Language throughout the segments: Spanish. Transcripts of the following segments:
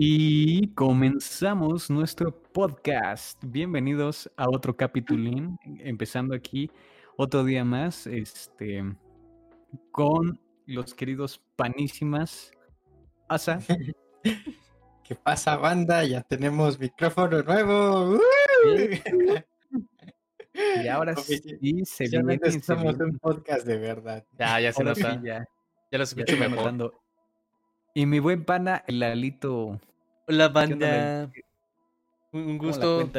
Y comenzamos nuestro podcast. Bienvenidos a otro capitulín, empezando aquí otro día más, este, con los queridos panísimas. Asa. ¿Qué pasa, banda? Ya tenemos micrófono nuevo. Y ahora sí se viene. Estamos un podcast de verdad. Ya, ya se Ahora sí, nota. ya, Ya lo escucho mejor. Y mi buen pana, el Alito. Hola, ¿Qué onda, banda. Un un ¿cómo la gusto.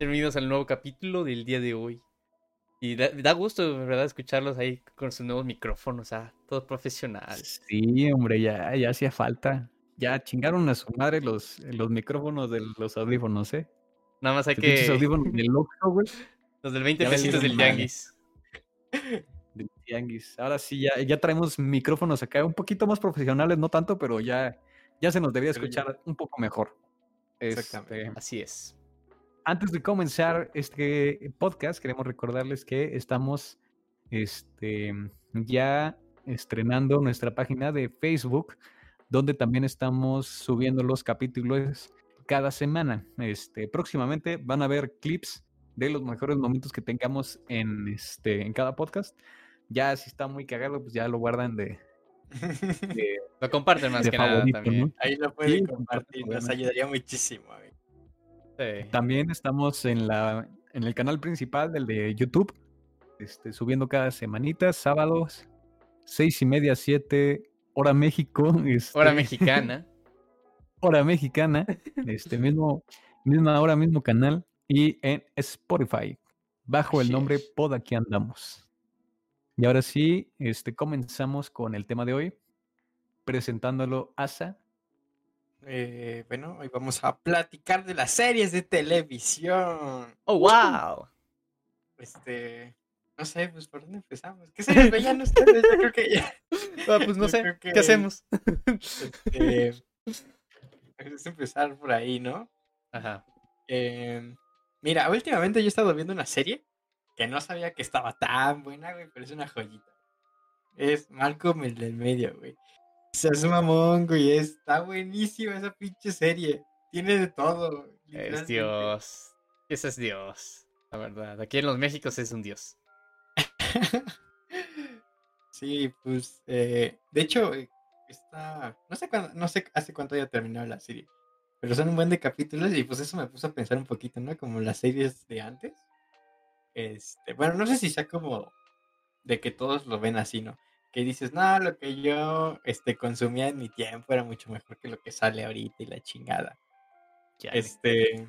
Bienvenidos al nuevo capítulo del día de hoy. Y da, da gusto, verdad, escucharlos ahí con sus nuevos micrófonos, ah, todos profesionales. Sí, hombre, ya, ya hacía falta. Ya chingaron a su madre los, los micrófonos de los audífonos, ¿eh? Nada más hay Los que. audífonos del Oxxo, güey. Los del 20 Ya pesitos del madre. tianguis. Del tianguis. Ahora sí, ya, ya traemos micrófonos acá un poquito más profesionales, no tanto, pero ya, ya se nos ya- escuchar un poco mejor. Exactamente. Este, Así es. antes de comenzar este podcast, queremos recordarles que estamos este, ya estrenando nuestra página de Facebook, donde también estamos subiendo los capítulos cada semana. Este, próximamente van a ver clips de los mejores momentos que tengamos en, este, en cada podcast. Ya si está muy cagado, pues ya lo guardan de, de- Lo comparten más de que nada también. ¿no? Ahí lo pueden Sí, compartir, nos obviamente. ayudaría muchísimo. Sí. También estamos en, la, en el canal principal del de YouTube, este, subiendo cada semanita, sábados, seis y media, siete, hora México, este, Hora mexicana. hora mexicana, este mismo, misma hora, mismo canal, y en Spotify, bajo el nombre es. Pod Aquí Andamos. Y ahora sí, este, comenzamos con el tema de hoy, presentándolo Asa. Eh, bueno, hoy vamos a platicar de las series de televisión. ¡Oh, wow! Este, no sé, pues por dónde empezamos. ¿Qué series veían ustedes? Yo creo que ya. Ah, pues no Yo sé. ¿Qué hacemos? Este, es empezar por ahí, ¿no? Ajá. Eh, mira, últimamente yo he estado viendo una serie que no sabía que estaba tan buena, güey, pero es una joyita. Es Malcolm el del medio, güey. Es un mamón, güey. Está buenísima esa pinche serie. Tiene de todo. Es. Dios. Ese es Dios. La verdad. Aquí en los Méxicos es un Dios. sí, pues, eh, de hecho, eh, está, no sé cuándo, no sé hace cuánto haya terminado la serie, pero son un buen de capítulos y pues eso me puso a pensar un poquito, ¿no? Como las series de antes. Este, bueno, no sé si sea como de que todos lo ven así, ¿no? Que dices, no, lo que yo este, consumía en mi tiempo era mucho mejor que lo que sale ahorita y la chingada. Chale. Este,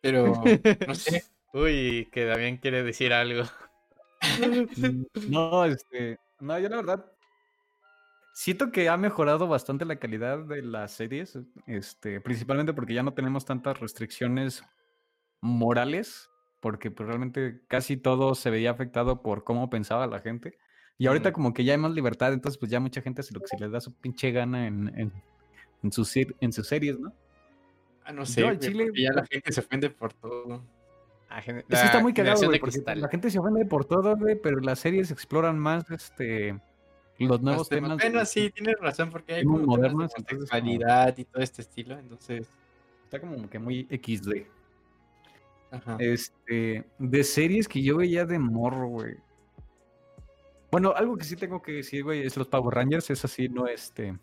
pero, no sé, Uy, que Damián quiere decir algo. Mm, No, este, no, yo la verdad siento que ha mejorado bastante la calidad de las series, este, principalmente porque ya no tenemos tantas restricciones morales, porque pues, realmente casi todo se veía afectado por cómo pensaba la gente. Y ahorita Mm. como que ya hay más libertad, entonces pues ya mucha gente hace lo que se les da su pinche gana en, en, en sus, en sus series, ¿no? ah, no sé, güey, chile- ya la gente se ofende por todo. Ah, gen- Es que está la muy cagado, güey, porque la gente se ofende por todo, güey, pero las series exploran más, este, los nuevos Los temas. temas. Bueno, sí, tienes razón, porque hay como temas de modernos, entonces, como- y todo este estilo, entonces, Está como que muy XD. Ajá. Este, de series que yo veía de morro, güey. Bueno, algo que sí tengo que decir, güey, es los Power Rangers, es así, no este.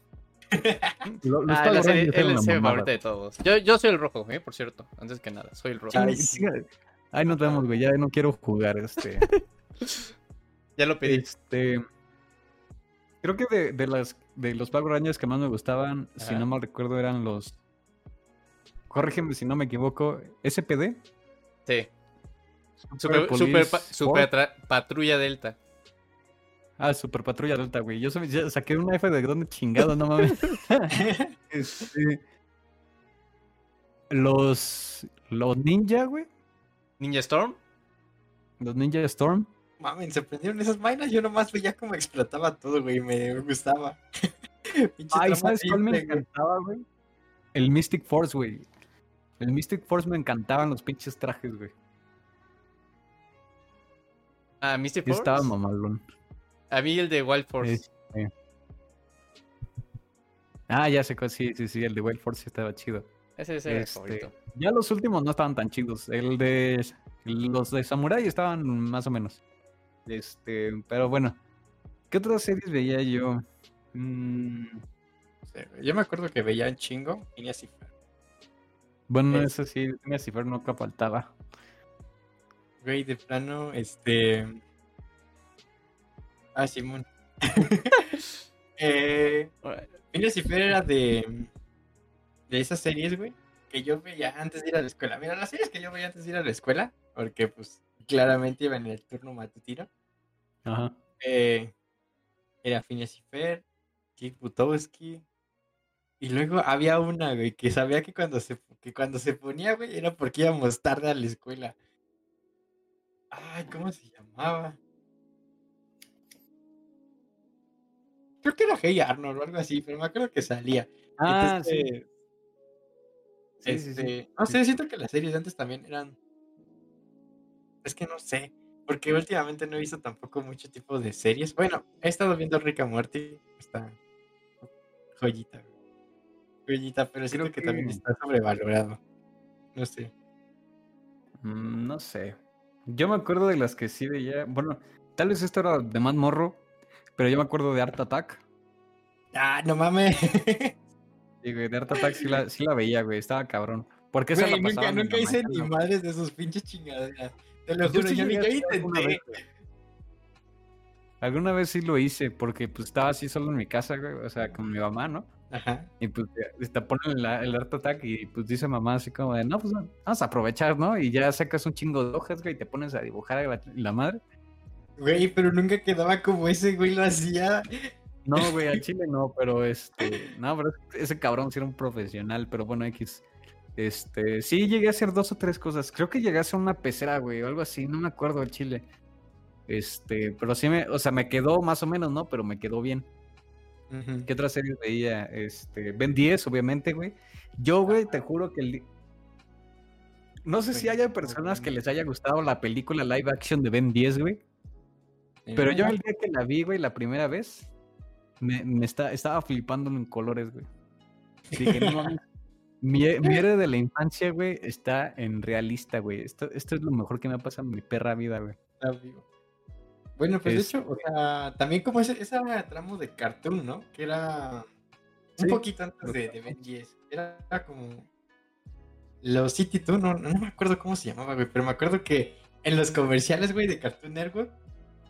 lo- Los, Ah, serie- él es el favorito de todos. Yo, yo soy el rojo, eh, por cierto. Antes que nada, soy el rojo. Ay, sí. chinga- Ahí nos vemos, güey, ya no quiero jugar, este. Ya lo pedí. este. Creo que de, de las de los Power Rangers que más me gustaban, si no mal recuerdo, eran los. Corrígeme si no me equivoco, SPD. Sí. Super Super, super, pa- Police super tra- patrulla delta. Ah, Super Patrulla Delta, güey. Yo saqué una F de dónde chingado, no mames. Este, los, los ninja, güey. Ninja Storm. Los Ninja Storm. Mamen, se prendieron esas vainas, yo nomás veía cómo explotaba todo, güey, me gustaba. Pinche Ay, ¿sabes cuál me encantaba, güey? El Mystic Force, güey. El Mystic Force me encantaban los pinches trajes, güey. Ah, Mystic Force. estaba mamalón. A mí el de Wild Force. Este, Ah, ya sé cuál, sí, sí, sí, el de Wild Force estaba chido. Ese es el Este, favorito. Ya los últimos no estaban tan chidos. El de los de Samurai estaban más o menos. Este, pero bueno. ¿Qué otras series veía yo? Mm. Yo me acuerdo que veía un chingo Phineas y Ferb. Bueno, Es- eso sí, Ferb nunca faltaba. Güey, de plano, este. Ah, Simón. eh, era de. De esas series, güey. Que yo veía antes de ir a la escuela. Mira, las series que yo veía antes de ir a la escuela. Porque, pues, claramente iba en el turno matutino. Ajá. eh, era Phineas y Kick Butowski. Y luego había una, güey, que sabía que cuando se, que cuando se ponía, güey, era porque íbamos tarde a la escuela. Ay, ¿cómo se llamaba? Creo que era Hey Arnold o algo así, pero me acuerdo que salía. Ah, sí. Entonces, Sí, sí, sí. este, no sé, siento que las series de antes también eran. Es que no sé, porque últimamente no he visto tampoco mucho tipo de series. Bueno, he estado viendo Rick and Morty, está joyita, güey. Joyita, pero siento Creo que, también está sobrevalorado. No sé. Mm, no sé. Yo me acuerdo de las que sí veía. Bueno, tal vez esto era de más morro, pero yo me acuerdo de Art Attack. Ah, no mames. Sí, güey, de Art Attack sí la, sí la veía, güey, estaba cabrón. Porque esa Güey, la nunca, nunca hice ni madres de sus pinches chingaderas. Te lo Yo juro, sí yo, ni- intenté. Alguna vez sí lo hice, porque pues estaba así solo en mi casa, güey, o sea, con mi mamá, ¿no? Ajá. Y pues te ponen la- el Art Attack y pues dice mamá así como de, no, pues vamos a aprovechar, ¿no? Y ya sacas un chingo de hojas, güey, y te pones a dibujar a la, la madre. Güey, pero nunca quedaba como ese güey lo hacía. No, güey, al chile no, pero este, no, pero ese cabrón sí era un profesional, pero bueno, X. Este, sí llegué a hacer dos o tres cosas. Creo que llegué a hacer una pecera, güey, o algo así, no me acuerdo al chile. Este, pero sí me, o sea, me quedó más o menos, ¿no? Pero me quedó bien. ¿Qué otras series veía? Este, Ben 10, obviamente, güey. Yo, güey, te juro que el... No sé si haya personas que les haya gustado la película live action de Ben 10, güey. Pero yo el día que la vi, güey, la primera vez, me, me está, estaba flipando en colores, güey. Dije, no mames. Mi, mi héroe de la infancia, güey, está en realista, güey. Esto, esto es lo mejor que me ha pasado en mi perra vida, güey. Está vivo. Bueno, pues de Este- hecho, o sea, también como ese, ese tramo de cartoon, ¿no? Que era un Sí, poquito antes de, de Ben 10. Era, era como los City Toon, no, no me acuerdo cómo se llamaba, güey, pero me acuerdo que en los comerciales, güey, de Cartoon Network,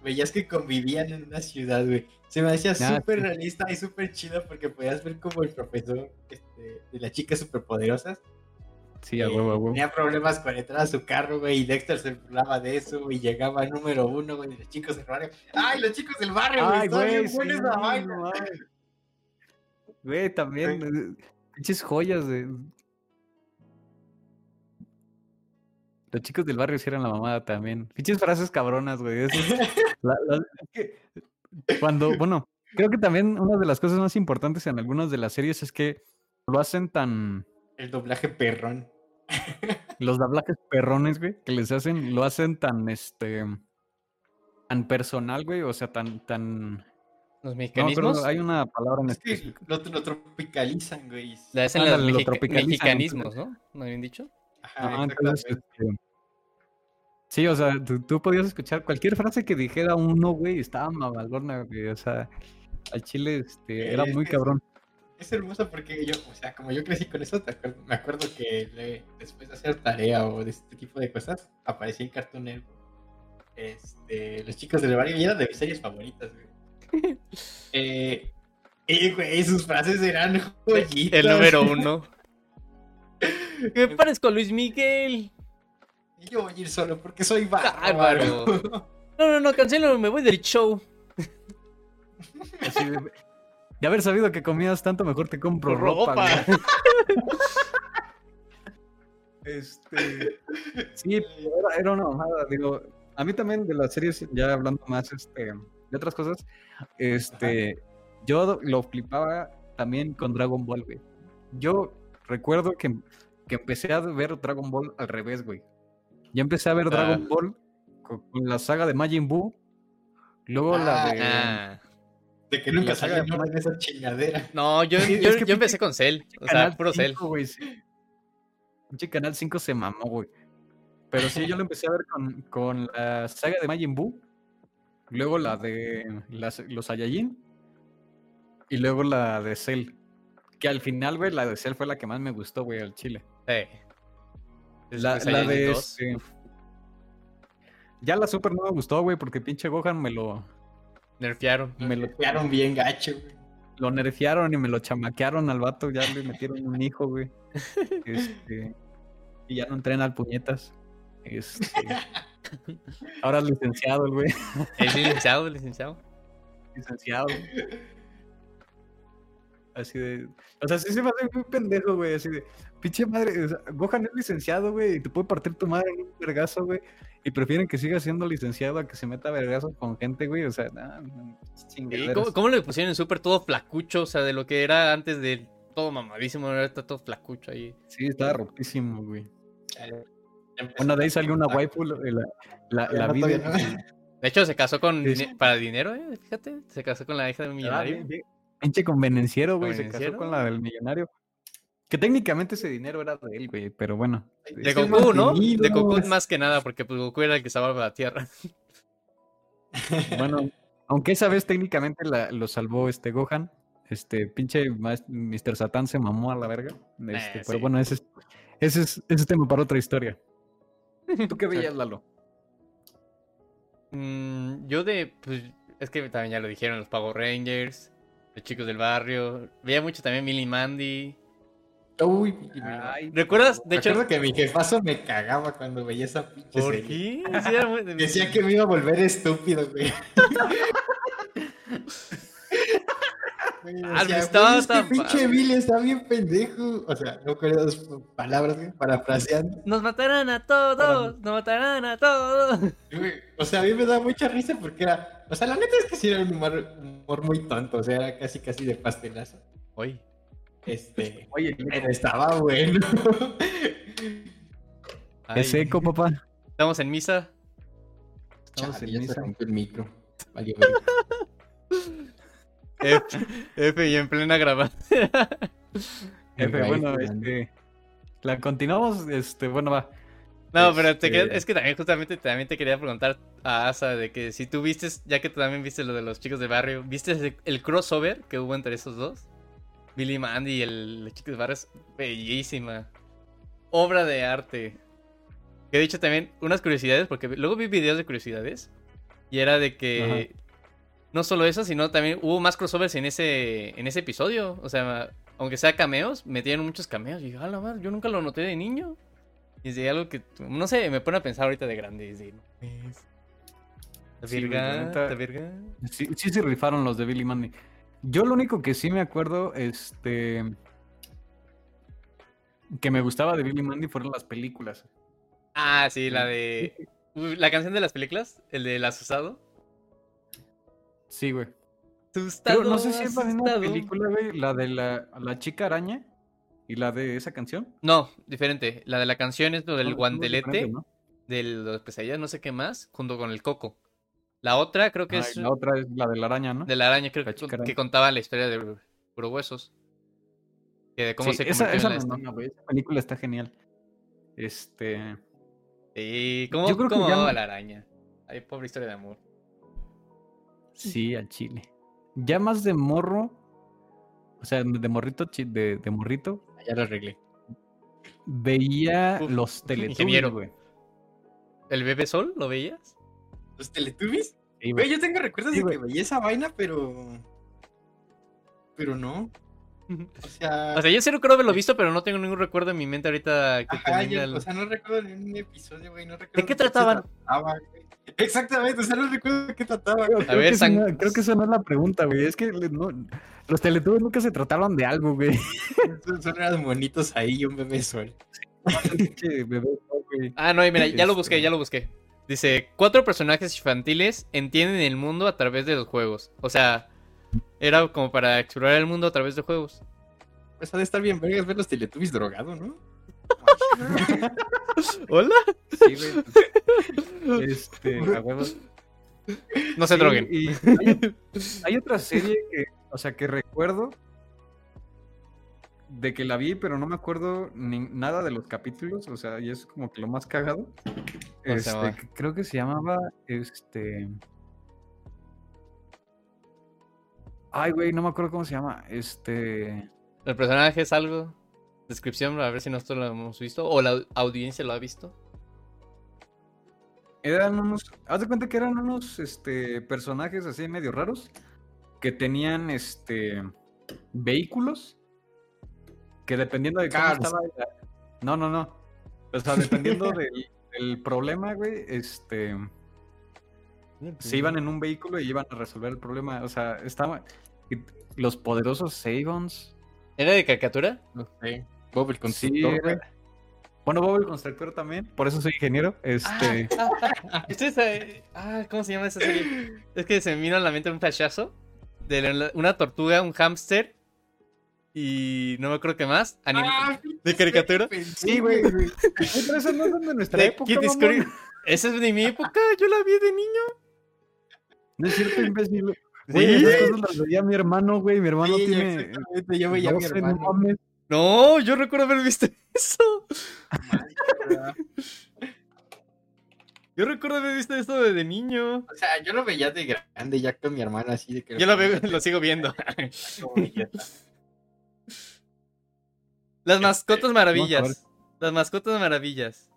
veías que convivían en una ciudad, güey. Se me hacía Ah, súper sí. realista y súper chido porque podías ver como el profesor este, de las chicas superpoderosas Sí, a eh, huevo, a huevo. Tenía problemas con entrar a su carro, güey, y Dexter se burlaba de eso, y llegaba número uno, güey, de los chicos del barrio. ¡Ay, los chicos del barrio, güey! Güey, buena sí, esa no vaina. mames. Güey, también, eh, pinches joyas de... Los chicos del barrio hicieron la mamada también. Pinches frases cabronas, güey. eso es- la- cuando, bueno, creo que también una de las cosas más importantes en algunas de las series es que lo hacen tan... El doblaje perrón. Los doblajes perrones, güey, que les hacen, lo hacen tan, este... Tan personal, güey, o sea, tan, tan... Los No, me mecanismos. acuerdo, hay una palabra en específico. lo, lo tropicalizan, güey. Le hacen los lo mexica- tropicalizan, mexicanismos, ¿no? ¿No habían dicho? Ajá, entonces, este, sí, o sea, tú, tú podías escuchar cualquier frase que dijera uno, güey, estaba mamalona, güey, o sea, al chile, este, era muy cabrón. Es hermoso porque yo, o sea, como yo crecí con eso, me acuerdo que le- después de hacer tarea o de este tipo de cosas, aparecía en Cartoon Network. Este, los chicos del barrio y era de mis series favoritas, güey. eh, y, güey, sus frases eran joyitas. El número uno. Me parezco a Luis Miguel. Y yo voy a ir solo porque soy Bárbaro. bárbaro. No, no, no, cancelo, me voy del show. Así de, haber sabido que comías tanto, mejor te compro ropa. Ropa. güey. Este, sí, era, era una mamada, digo, a mí también de las series, ya hablando más este, de otras cosas, este, yo lo flipaba también con Dragon Ball, güey. Yo recuerdo que, que empecé a ver Dragon Ball al revés, güey. Yo empecé a ver Dragon Ah. Ball con, con la saga de Majin Buu, luego la Ah, de... De que nunca salía de nada de esa chingadera. No, yo, Sí, yo, es que yo empecé con Cell. O sea, Canal puro Cell. 5, güey, sí. Pinche Canal 5 se mamó, güey. Pero sí, yo lo empecé a ver con, con la saga de Majin Buu. Luego la de las- los Saiyajin. Y luego la de Cell. Que al final, güey, la de Cell fue la que más me gustó, güey, al chile. Sí. La, la de 2. este- Ya la Super no me gustó, güey, porque pinche Gohan me lo, Nerfearon. me lo, Quedaron bien gacho, güey. lo nerfearon y me lo chamaquearon al vato. Ya le metieron un hijo, güey. Este, y ya no entrena al puñetas. Este, ahora es licenciado el güey. Es licenciado, licenciado. Licenciado. Así de. O sea, sí se me hace muy pendejo, güey. Así de. Pinche madre. o sea, Gohan es licenciado, güey. Y te puede partir tu madre en un vergazo, güey. Y prefieren que siga siendo licenciado a que se meta a vergazos con gente, güey. O sea, nada. ¿Y ¿Cómo, cómo le pusieron en Super todo flacucho? O sea, de lo que era antes de todo mamadísimo, ahora está todo flacucho ahí. Sí, estaba rotísimo, güey. Bueno, de ahí salió una waifu. La, la, la no, vi todavía de- hecho, se casó con Sí, dine- sí. para dinero, eh, fíjate. Se casó con la hija de un Ah, millonario. bien, bien. Pinche convenenciero, güey. Se casó con la del millonario. Que técnicamente ese dinero era de él, güey. Pero bueno. De Goku, ¿no? De Goku es- más que nada, porque pues, Goku era el que salvaba la Tierra. Bueno, aunque esa vez técnicamente la- lo salvó este Gohan. Este pinche Mr. Satan se mamó a la verga. Este, Eh, pero sí. bueno, ese es, ese es ese es tema para otra historia. ¿Tú qué veías, Lalo? Mm, yo de, pues, es que también ya lo dijeron, los Power Rangers, los chicos del barrio. Veía mucho también Millie Mandy. Uy, Ay, ¿Recuerdas? De hecho, acuerdo que mi jefazo me cagaba cuando veía esa pinche ¿por serie. qué? Decía que me iba a volver estúpido, güey. Ah, decía, estaba "Güey, es que tan pinche padre". Billy está bien pendejo. O sea, no recuerdo las palabras, güey, parafraseando. Nos matarán a todos, nos matarán a todos. O sea, a mí me da mucha risa porque era. O sea, la neta es que sí era un humor, muy tonto. O sea, era casi casi de pastelazo. Oye, Este. Oye, Pero estaba bueno. ay, es eco, papá. estamos en misa. Estamos Chale, en ya se misa. rompió el micro. Valió, verga. F, F y en plena grabación. F, bueno, este. La continuamos, este, bueno, va. No, pero te Este- quería- es que también justamente también te quería preguntar a Asa de que si tú viste, ya que tú también viste lo de los chicos de barrio, ¿viste el, el crossover que hubo entre esos dos? Billy Mandy y el, los chicos de barrio es bellísima. Obra de arte. Que he dicho también unas curiosidades, porque luego vi videos de curiosidades. Y era de que no solo eso, sino también hubo más crossovers en ese, en ese episodio. O sea, aunque sea cameos, metieron muchos cameos. Y dije, "A la madre, yo nunca lo noté de niño. Y es de algo que, no sé, me pone a pensar ahorita de grande. es de. La Sí, verga. Sí, sí se rifaron los de Billy Mandy. Yo lo único que sí me acuerdo, este. Que me gustaba de Billy Mandy fueron las películas. Ah, sí, la de. La canción de las películas, el del asusado. Sí, güey. Asustado, Pero no sé si es la misma película, güey, la de la, la chica araña y la de esa canción. No, diferente. La de la canción es lo del Son- son guantelete, ¿no? de los pesadillas, no sé qué más, junto con el coco. La otra creo que Ah, es la otra es la de la araña, ¿no? de la araña, creo La que, araña. que contaba la historia de Puro Huesos. Que de cómo Sí, se esa, esa en la güey. Esa película está genial. Este. Sí, ¿cómo, Yo creo que ya no- la araña? Ay, pobre historia de amor. Sí, al chile. Ya más de morro. O sea, de morrito, chi- de, de morrito. Ya lo arreglé. Veía Uf, los Teletubbies, ingeniero. güey. ¿El bebé sol lo veías? ¿Los Teletubbies? Sí, Güey, güey. yo tengo recuerdos Sí, de que veía esa vaina, pero. Pero no. O sea. O sea, yo sí recuerdo haberlo visto, pero no tengo ningún recuerdo en mi mente ahorita que ajá, yo- el- o sea, no recuerdo ni un episodio, güey. No recuerdo qué se trataban? trataba. Exactamente, o sea, no recuerdo de qué trataba. güey. Creo ver, que esa San- no- creo que esa no es la pregunta, güey. Es que le- no- los Teletubbies nunca se trataron de algo, güey. Son, unos monitos ahí y un bebé sol. Ah, no, y mira, ya lo busqué, Este- ya lo busqué. Dice, cuatro personajes infantiles entienden el mundo a través de los juegos. O sea, era como para explorar el mundo a través de juegos. Pues ha de estar bien vergas ver los Teletubbies drogados, ¿no? ¿Hola? Sí, güey. Este, a huevo. No se Sí, droguen. y hay, hay otra serie que, o sea, que recuerdo de que la vi, pero no me acuerdo ni nada de los capítulos, o sea, y es como que lo más cagado. Este, creo que se llamaba, este... Ay, güey, no me acuerdo cómo se llama. Este... ¿El personaje es algo? Descripción, a ver si nosotros lo hemos visto. O la audiencia lo ha visto. Eran unos, haz de cuenta que eran unos este, personajes así medio raros que tenían este vehículos que dependiendo de cómo estaba No, no, no. O sea, dependiendo del, del problema, güey, este se iban en un vehículo y iban a resolver el problema. O sea, estaban los poderosos Sabons. ¿Era de caricatura? No sé. Bob el constructor, era- Bueno, Bob el constructor también, por eso soy ingeniero. Este, Ustedes, eh, ah, ¿cómo se llama esa serie? Es que se me vino a la mente un flashazo de una tortuga, un hámster y no me acuerdo qué más. anim- Ah, ¿De caricatura? sí, güey. Pero esas no son de nuestra de época. Esa es de mi época, yo la vi de niño. No es cierto, imbécil. Sí. Güey, esas cosas las veía mi hermano, güey. Mi hermano Sí, tiene. exactamente, yo veía a mi 12, no hermano. mames. No, yo recuerdo haber visto eso. Yo recuerdo haber visto esto de, de niño. O sea, yo lo veía de grande ya con mi hermana así de que... Yo lo, veo, lo sigo viendo. Idiota. Las mascotas maravillas. Las mascotas maravillas.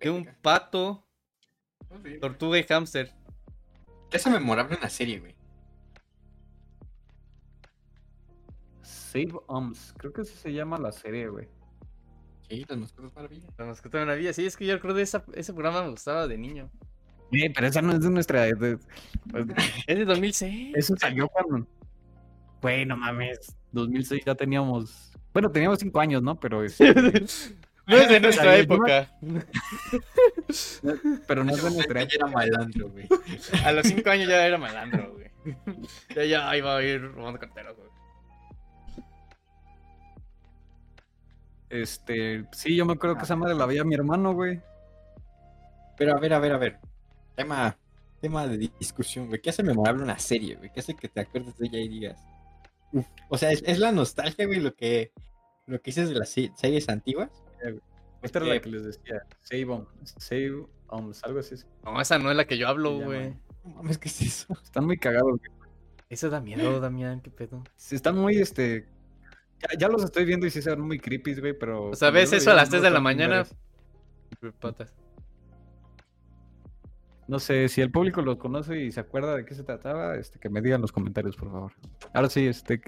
De un pato, Tortuga y hámster. Eso memorable en la serie, güey. Save Oms. Creo que así se llama la serie, güey. Sí, las mascotas maravillas. La mascota maravillas. Sí, es que yo recuerdo esa- ese programa me gustaba de niño. Eh, pero esa no es de nuestra. de- Es de 2006. eso salió cuando. Güey, no mames. 2006 ya teníamos. Bueno, teníamos 5 años, ¿no? Pero es. No es de nuestra Ay, época. Pero no es de nuestra ya era malandro, güey. A los 5 años ya era malandro, güey. Ya, ya iba a ir robando carteras, güey. Este. Sí, yo me acuerdo que esa madre la veía mi hermano, güey. Pero a ver, a ver, a ver. Tema, tema de discusión, güey. ¿Qué hace memorable una serie, güey? ¿Qué hace que te acuerdes de ella y digas? "Uf"? O sea, ¿es, es la nostalgia, güey, lo que, lo que dices de las se- series antiguas? Esta era Eh, la que les decía. Save Oms. Save Oms, algo así. No, esa no es la que yo hablo, güey. No mames, ¿qué es eso? Están muy cagados, güey. Eso da miedo, Damián, qué pedo. Sí, están muy, este. Ya, ya los estoy viendo y sí se ven muy creepy, güey, pero. O sea, ves eso a las no 3 de la mañana. Patas. No sé, si el público lo conoce y se acuerda de qué se trataba, este, que me digan los comentarios, por favor. Ahora sí, este.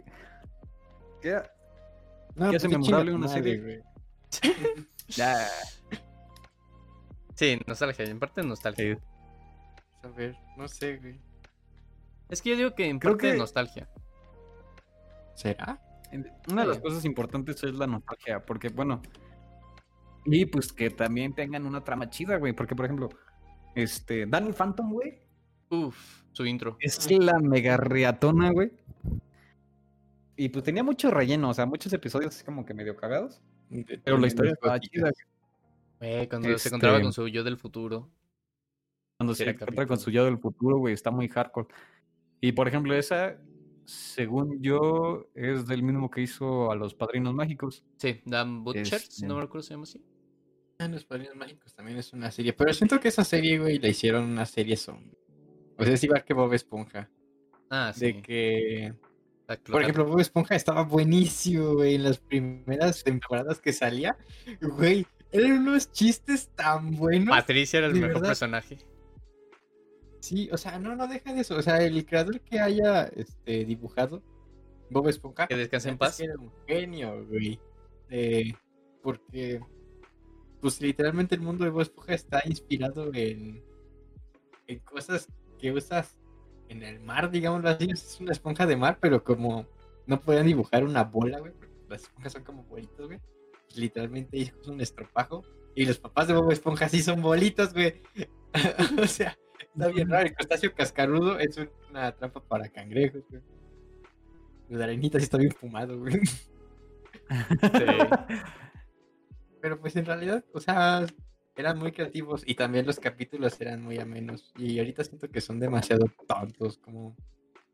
¿Qué? No, ¿Qué hace pues, memorable chinga tu una madre, serie? güey. Ya. Sí, nostalgia, en parte nostalgia. Sí. A ver, no sé, güey. Es que yo digo que en Creo parte que- nostalgia. ¿Será? Una de las cosas importantes es la nostalgia, porque, bueno. Y pues que también tengan una trama chida, güey. Porque, por ejemplo, este. Danny Phantom, güey. Uf, su intro. Es la mega riatona, güey. Y pues tenía mucho relleno, o sea, muchos episodios así como que medio cagados. Pero la historia estaba chida. Eh, cuando se Este- encontraba con su yo del futuro. Cuando se encuentra con su yo del futuro, güey, está muy hardcore. Y por ejemplo, esa, según yo, es del mismo que hizo a los Padrinos Mágicos. Sí, Dan Butchers, Este- no me recuerdo si se llama así. Ah, Los Padrinos Mágicos también es una serie. Pero siento que esa serie, güey, la hicieron una serie zombie. O sea, es igual que Bob Esponja. Ah, sí. De que Por ejemplo, Bob Esponja estaba buenísimo, güey, en las primeras temporadas que salía. Güey, eran unos chistes tan buenos. Patricia era el mejor verdad. personaje. Sí, o sea, no, no deja de eso. O sea, el creador que haya este, dibujado Bob Esponja. Que descanse en paz. Era un genio, güey. Eh, porque, pues literalmente el mundo de Bob Esponja está inspirado en, en cosas que usas en el mar, digámoslo así. Es una esponja de mar, pero como no podían dibujar una bola, güey. Las esponjas son como bolitos, güey. literalmente hizo un estropajo. Y los papás de Bob Esponja sí son bolitos, güey. o sea, está bien raro. El crustáceo cascarudo es una trampa para cangrejos, güey. La arenita sí está bien fumado, güey. Sí. Pero pues en realidad, o sea, eran muy creativos y también los capítulos eran muy amenos. Y ahorita siento que son demasiado tontos, como...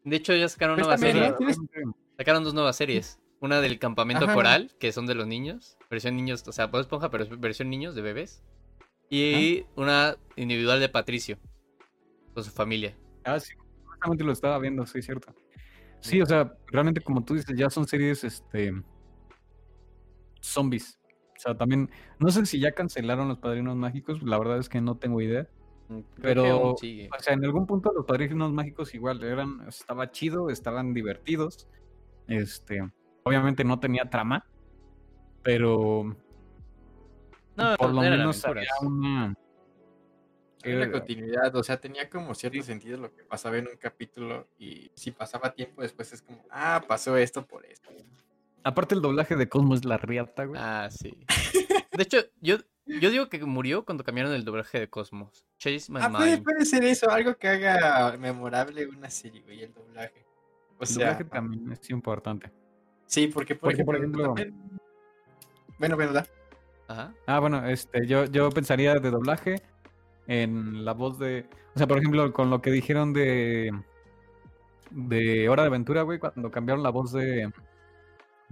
De hecho, ya sacaron Pues nueva serie. Tienes- Sacaron dos nuevas series. Una del campamento Ajá. coral, que son de los niños. Versión niños, o sea, Bob Esponja, pero es versión niños de bebés. Y una individual de Patricio. Con su familia. Ah, sí, justamente lo estaba viendo, sí, cierto. Sí, o sea, realmente como tú dices, ya son series, este, zombies. O sea, también, no sé si ya cancelaron los Padrinos Mágicos, la verdad es que no tengo idea. Creo que Pero. O sea, en algún punto los Padrinos Mágicos igual eran, estaba chido, estaban divertidos. Este, obviamente no tenía trama, pero No, por lo menos aventuras. había una... Había una Eh, continuidad, o sea, tenía como cierto sentido lo que pasaba en un capítulo y si pasaba tiempo después es como, ah, pasó esto por esto. Aparte el doblaje de Cosmo es la riata, güey. Ah, sí. De hecho, yo, yo digo que murió cuando cambiaron el doblaje de Cosmos. Chase My Ah, puede, Mind. puede ser eso, algo que haga memorable una serie, güey, el doblaje. O el sea, doblaje también es importante. sí, porque por Porque, por ejemplo, ejemplo- también- Bueno, bueno, da. Ajá. Ah, bueno, este, yo, yo pensaría de doblaje en la voz de. O sea, por ejemplo, con lo que dijeron de. De Hora de Aventura, güey, cuando cambiaron la voz de.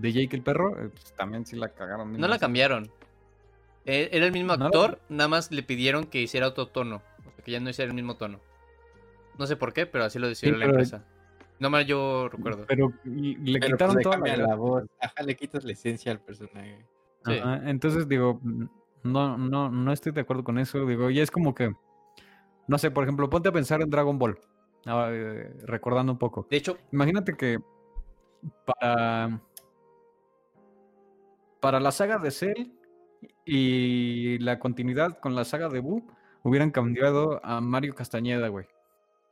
De Jake el perro, eh, pues, también sí la cagaron. No la cambiaron. Eh, Era el mismo ¿No la actor, nada más le pidieron que hiciera otro tono. O sea, que ya no hiciera el mismo tono. No sé por qué, pero así lo decidió la pero- empresa. No mal yo recuerdo. Pero y le Pero, quitaron pues, le toda la, voz. Ajá, le quitas la esencia al personaje. Sí. Ajá, Entonces digo, no, no, no estoy de acuerdo con eso. Digo, ya es como que. No sé, por ejemplo, ponte a pensar en Dragon Ball. ah, eh, recordando un poco. De hecho, Imagínate que para, para la saga de Cell y la continuidad con la saga de Boo hubieran cambiado a Mario Castañeda, güey.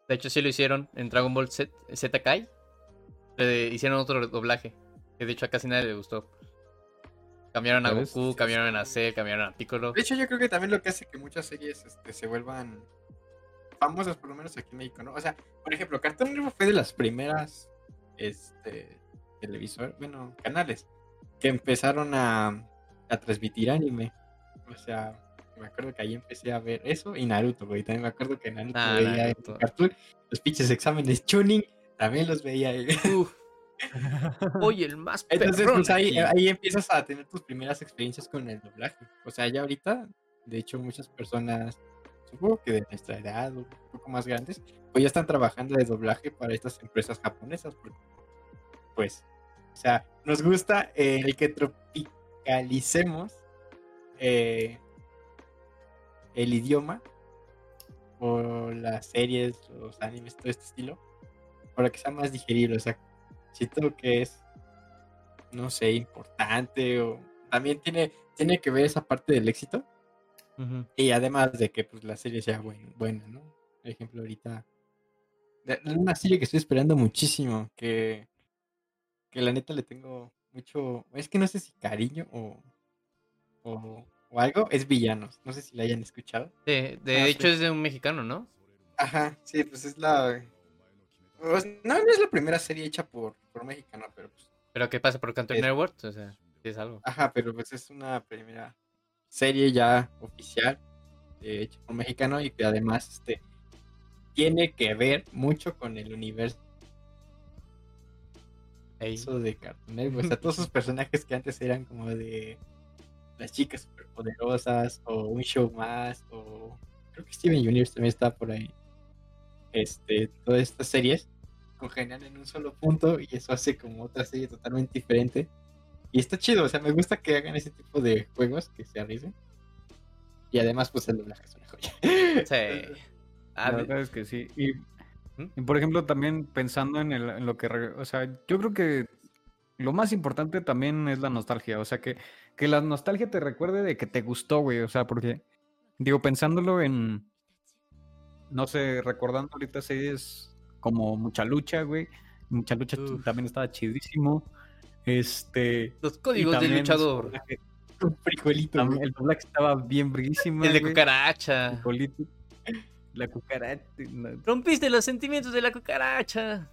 de hecho sí lo hicieron en Dragon Ball Z, Z Kai. Le hicieron otro doblaje. Que de hecho a casi nadie le gustó. Cambiaron a ¿Sabes? Goku, cambiaron a Cell, cambiaron a Piccolo. De hecho, yo creo que también lo que hace que muchas series este, se vuelvan famosas, por lo menos aquí en México, ¿no? O sea, por ejemplo, Cartoon Network fue de las primeras este, televisor, bueno, canales que empezaron a, a transmitir anime. O sea, me acuerdo que ahí empecé a ver eso y Naruto, güey. También me acuerdo que Naruto Ah, veía Naruto. en Cartoon. Los pinches exámenes tuning también los veía. ahí. Uf. Oye, el más Entonces, pues ahí, ahí empiezas a tener tus primeras experiencias con el doblaje. O sea, ya ahorita, de hecho, muchas personas, supongo que de nuestra edad o un poco más grandes, pues ya están trabajando de doblaje para estas empresas japonesas. porque, Pues, o sea, nos gusta eh, el que tropicalicemos eh, el idioma o las series, los animes, todo este estilo, para que sea más digerible. O sea, siento que es, no sé, importante o también tiene, tiene que ver esa parte del éxito y además de que pues la serie sea buen- buena, ¿no? Por ejemplo, ahorita una serie que estoy esperando muchísimo, que, que la neta le tengo mucho, es que no sé si cariño o, o, o algo, es Villanos, no sé si la hayan escuchado. De, de Ah, sí. hecho es de un mexicano, ¿no? Ajá, sí, pues es la... pues, no, no es la primera serie hecha por, por mexicano, pero pues Pero ¿qué pasa por Cartoon Network? O sea, es algo. Ajá, pero pues es una primera serie ya oficial eh, hecha por mexicano y que además este tiene que ver mucho con el universo Ey. de Cartoon Network. O sea, todos esos personajes que antes eran como de las chicas superpoderosas o un show más o creo que Steven Universe también está por ahí. Este, todas estas series congenian en un solo punto y eso hace como otra serie totalmente diferente. Y está chido, o sea, me gusta que hagan ese tipo de juegos que se arriesguen. Y además, pues el doblaje es una joya. Sí. Ah, La de- verdad es que sí. Y, ¿Mm? y, por ejemplo, también pensando en, el- en lo que... O sea, yo creo que lo más importante también es la nostalgia. O sea, que, que la nostalgia te recuerde de que te gustó, güey. O sea, porque, digo, pensándolo en... No sé, recordando ahorita series como Mucha Lucha, güey. Mucha Lucha Uf. también estaba chidísimo. Este... Los códigos del luchador. Un frijolito. el doblaje estaba bien briguísimo. El de güey. cucaracha. Frijolito. La cucaracha. no, Rompiste los sentimientos de la cucaracha.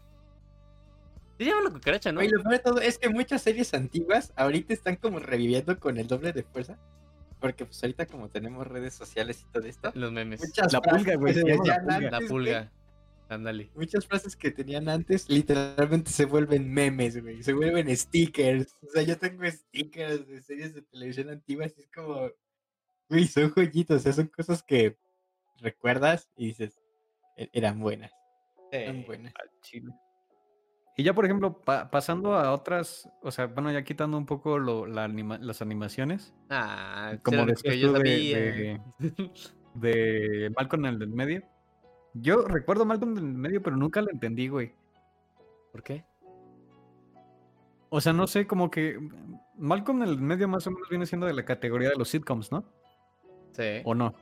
Se llama la cucaracha, ¿no? Güey, lo peor de todo es que muchas series antiguas ahorita están como reviviendo con el doble de fuerza. porque pues ahorita como tenemos redes sociales y todo esto, Los memes. muchas La frases pulga, güey, la pulga. Ándale. Muchas frases que tenían antes literalmente se vuelven memes, güey. Se vuelven stickers. O sea, yo tengo stickers de series de televisión antiguas y es como, güey, son joyitos. O sea, son cosas que recuerdas y dices, "E- eran buenas, eran Eh, buenas. Y ya, por ejemplo, pa- pasando a otras, o sea, bueno, ya quitando un poco lo- la anima- las animaciones, Ah, como que yo de- de- de Malcolm en el del medio. Yo recuerdo Malcolm en el medio, pero nunca lo entendí, güey. ¿Por qué? O sea, no sé, como que mm, Malcolm en el medio más o menos viene siendo de la categoría de los sitcoms, ¿no? Sí. ¿O no?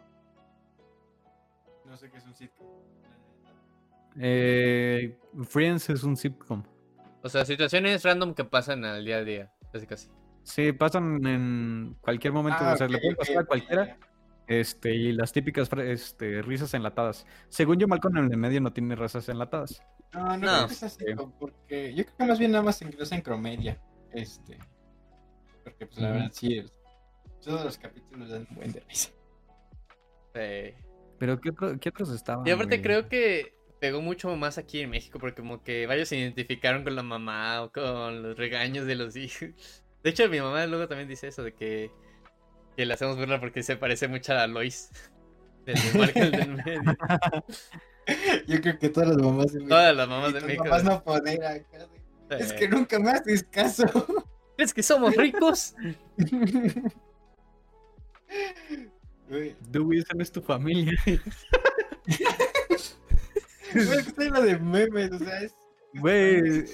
No sé qué es un sitcom. Eh, Friends es un sitcom. O sea, situaciones random que pasan al día a día. Casi casi. Sí, pasan en cualquier momento, Ah, o sea, le pueden pasar a cualquiera. Este, y las típicas este, risas enlatadas. Según yo, Malcolm en el medio no tiene risas enlatadas. No, no, No. creo que sea sitcom, porque yo creo que más bien nada más se ingresa en Cromedia. Este. Porque, pues, la verdad, sí, es- todos los capítulos dan un buen de risa. Sí. Pero ¿qué, otro- qué otros estaban? Y aparte güey? creo que pegó mucho más aquí en México porque como que varios se identificaron con la mamá o con los regaños de los hijos. De hecho, mi mamá luego también dice eso de que, que le hacemos burla porque se parece mucho a Lois. Del del medio. Yo creo que todas las mamás de México. Todas las mamás de México. mamás no poner acá Es que nunca me haces caso. ¿Crees que somos ricos? Dewey, esa no es tu familia. güey, es que está lleno de memes, o sea, es. Güey.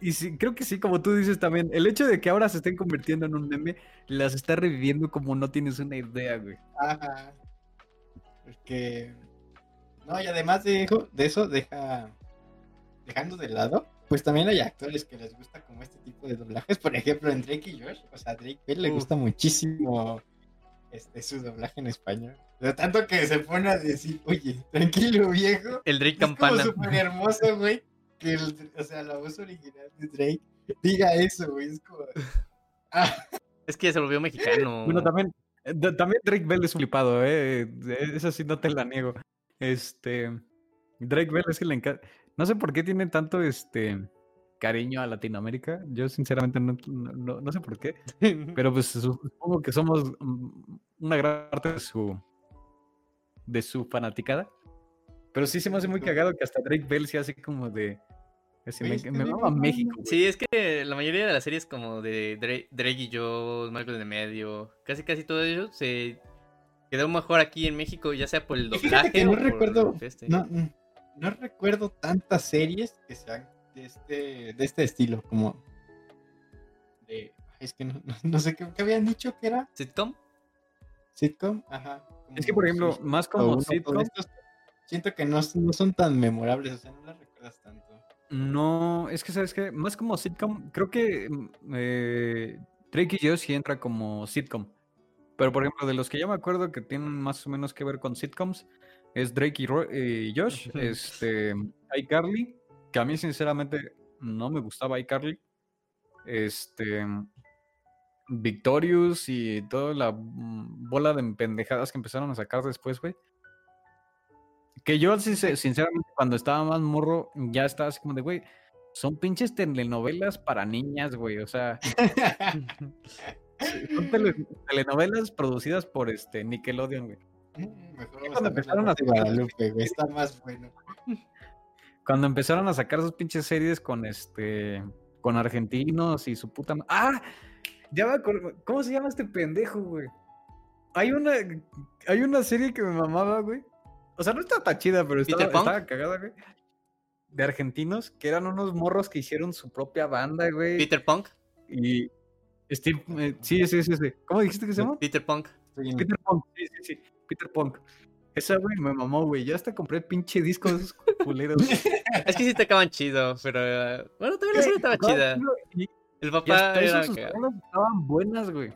Y sí, creo que sí, como tú dices también, el hecho de que ahora se estén convirtiendo en un meme, las está reviviendo como no tienes una idea, güey. Ajá. Porque. No, y además de, eso- de eso, deja. Dejando de lado, pues también hay actores que les gusta como este tipo de doblajes. Por ejemplo, en Drake y Josh, o sea, a Drake le gusta muchísimo este, su doblaje en español. De tanto que se pone a decir, oye, tranquilo viejo. El Drake Es como Campana. súper hermoso, güey. Que el, o sea, la voz original de Drake diga eso, güey. Es como. Ah, Es que se volvió mexicano. Bueno, también, eh, también Drake Bell es flipado, ¿eh? Eh, Eso sí no te la niego. Este. Drake Bell es que le encanta. No sé por qué tiene tanto este cariño a Latinoamérica. Yo sinceramente no, no- no- sé por qué. Pero pues su- supongo que somos mm, una gran parte de su de su fanaticada. Pero sí se me hace muy cagado que hasta Drake Bell sea así como de. así, me me mama México. güey. Sí, es que la mayoría de las series como de Drake, Drake y yo, Malcolm de medio, casi casi todo ello se quedó mejor aquí en México, ya sea por el doblaje que no o recuerdo- este. no, no, no recuerdo tantas series que sean de este, de este estilo, como. De, es que no, no- no sé qué, qué habían dicho que era. ¿Sitcom? Sitcom, ajá. Es que, por ejemplo, más como uno, sitcom, estos, siento que no, no son tan memorables, o sea, no las recuerdas tanto. No, es que sabes que más como sitcom, creo que mm, eh, Drake y Josh sí entra como sitcom. Pero por ejemplo, de los que yo me acuerdo que tienen más o menos que ver con sitcoms, es Drake y, Ro- y Josh, este, iCarly, que a mí sinceramente no me gustaba iCarly, este, Victorious y toda la mm, bola de pendejadas que empezaron a sacar después, güey. Que yo, sinceramente, cuando estaba más morro, ya estaba así como de, güey, son pinches telenovelas para niñas, güey. O sea, son tele- telenovelas producidas por este Nickelodeon, güey. Mejor cuando empezaron a Guadalupe, güey, está más bueno. Cuando empezaron a sacar sus pinches series con este, con argentinos y su puta. ¡Ah! Ya me acuerdo. ¿Cómo se llama este pendejo, güey? Hay una, hay una serie que me mamaba, güey. O sea, no está tan chida, pero ¿Peter estaba, cagada, güey. De argentinos, que eran unos morros que hicieron su propia banda, güey. Peter Punk. Y Steve, eh, sí, sí, sí, sí. ¿Cómo dijiste que se llama? Peter Punk. Peter Punk, sí, sí, sí. Peter Punk. Esa, güey, me mamó, güey. Ya hasta compré pinche disco de esos culeros. Es que sí te acaban chido, pero eh, bueno, también la serie estaba chida. El papá era sus que, estaban buenas, güey.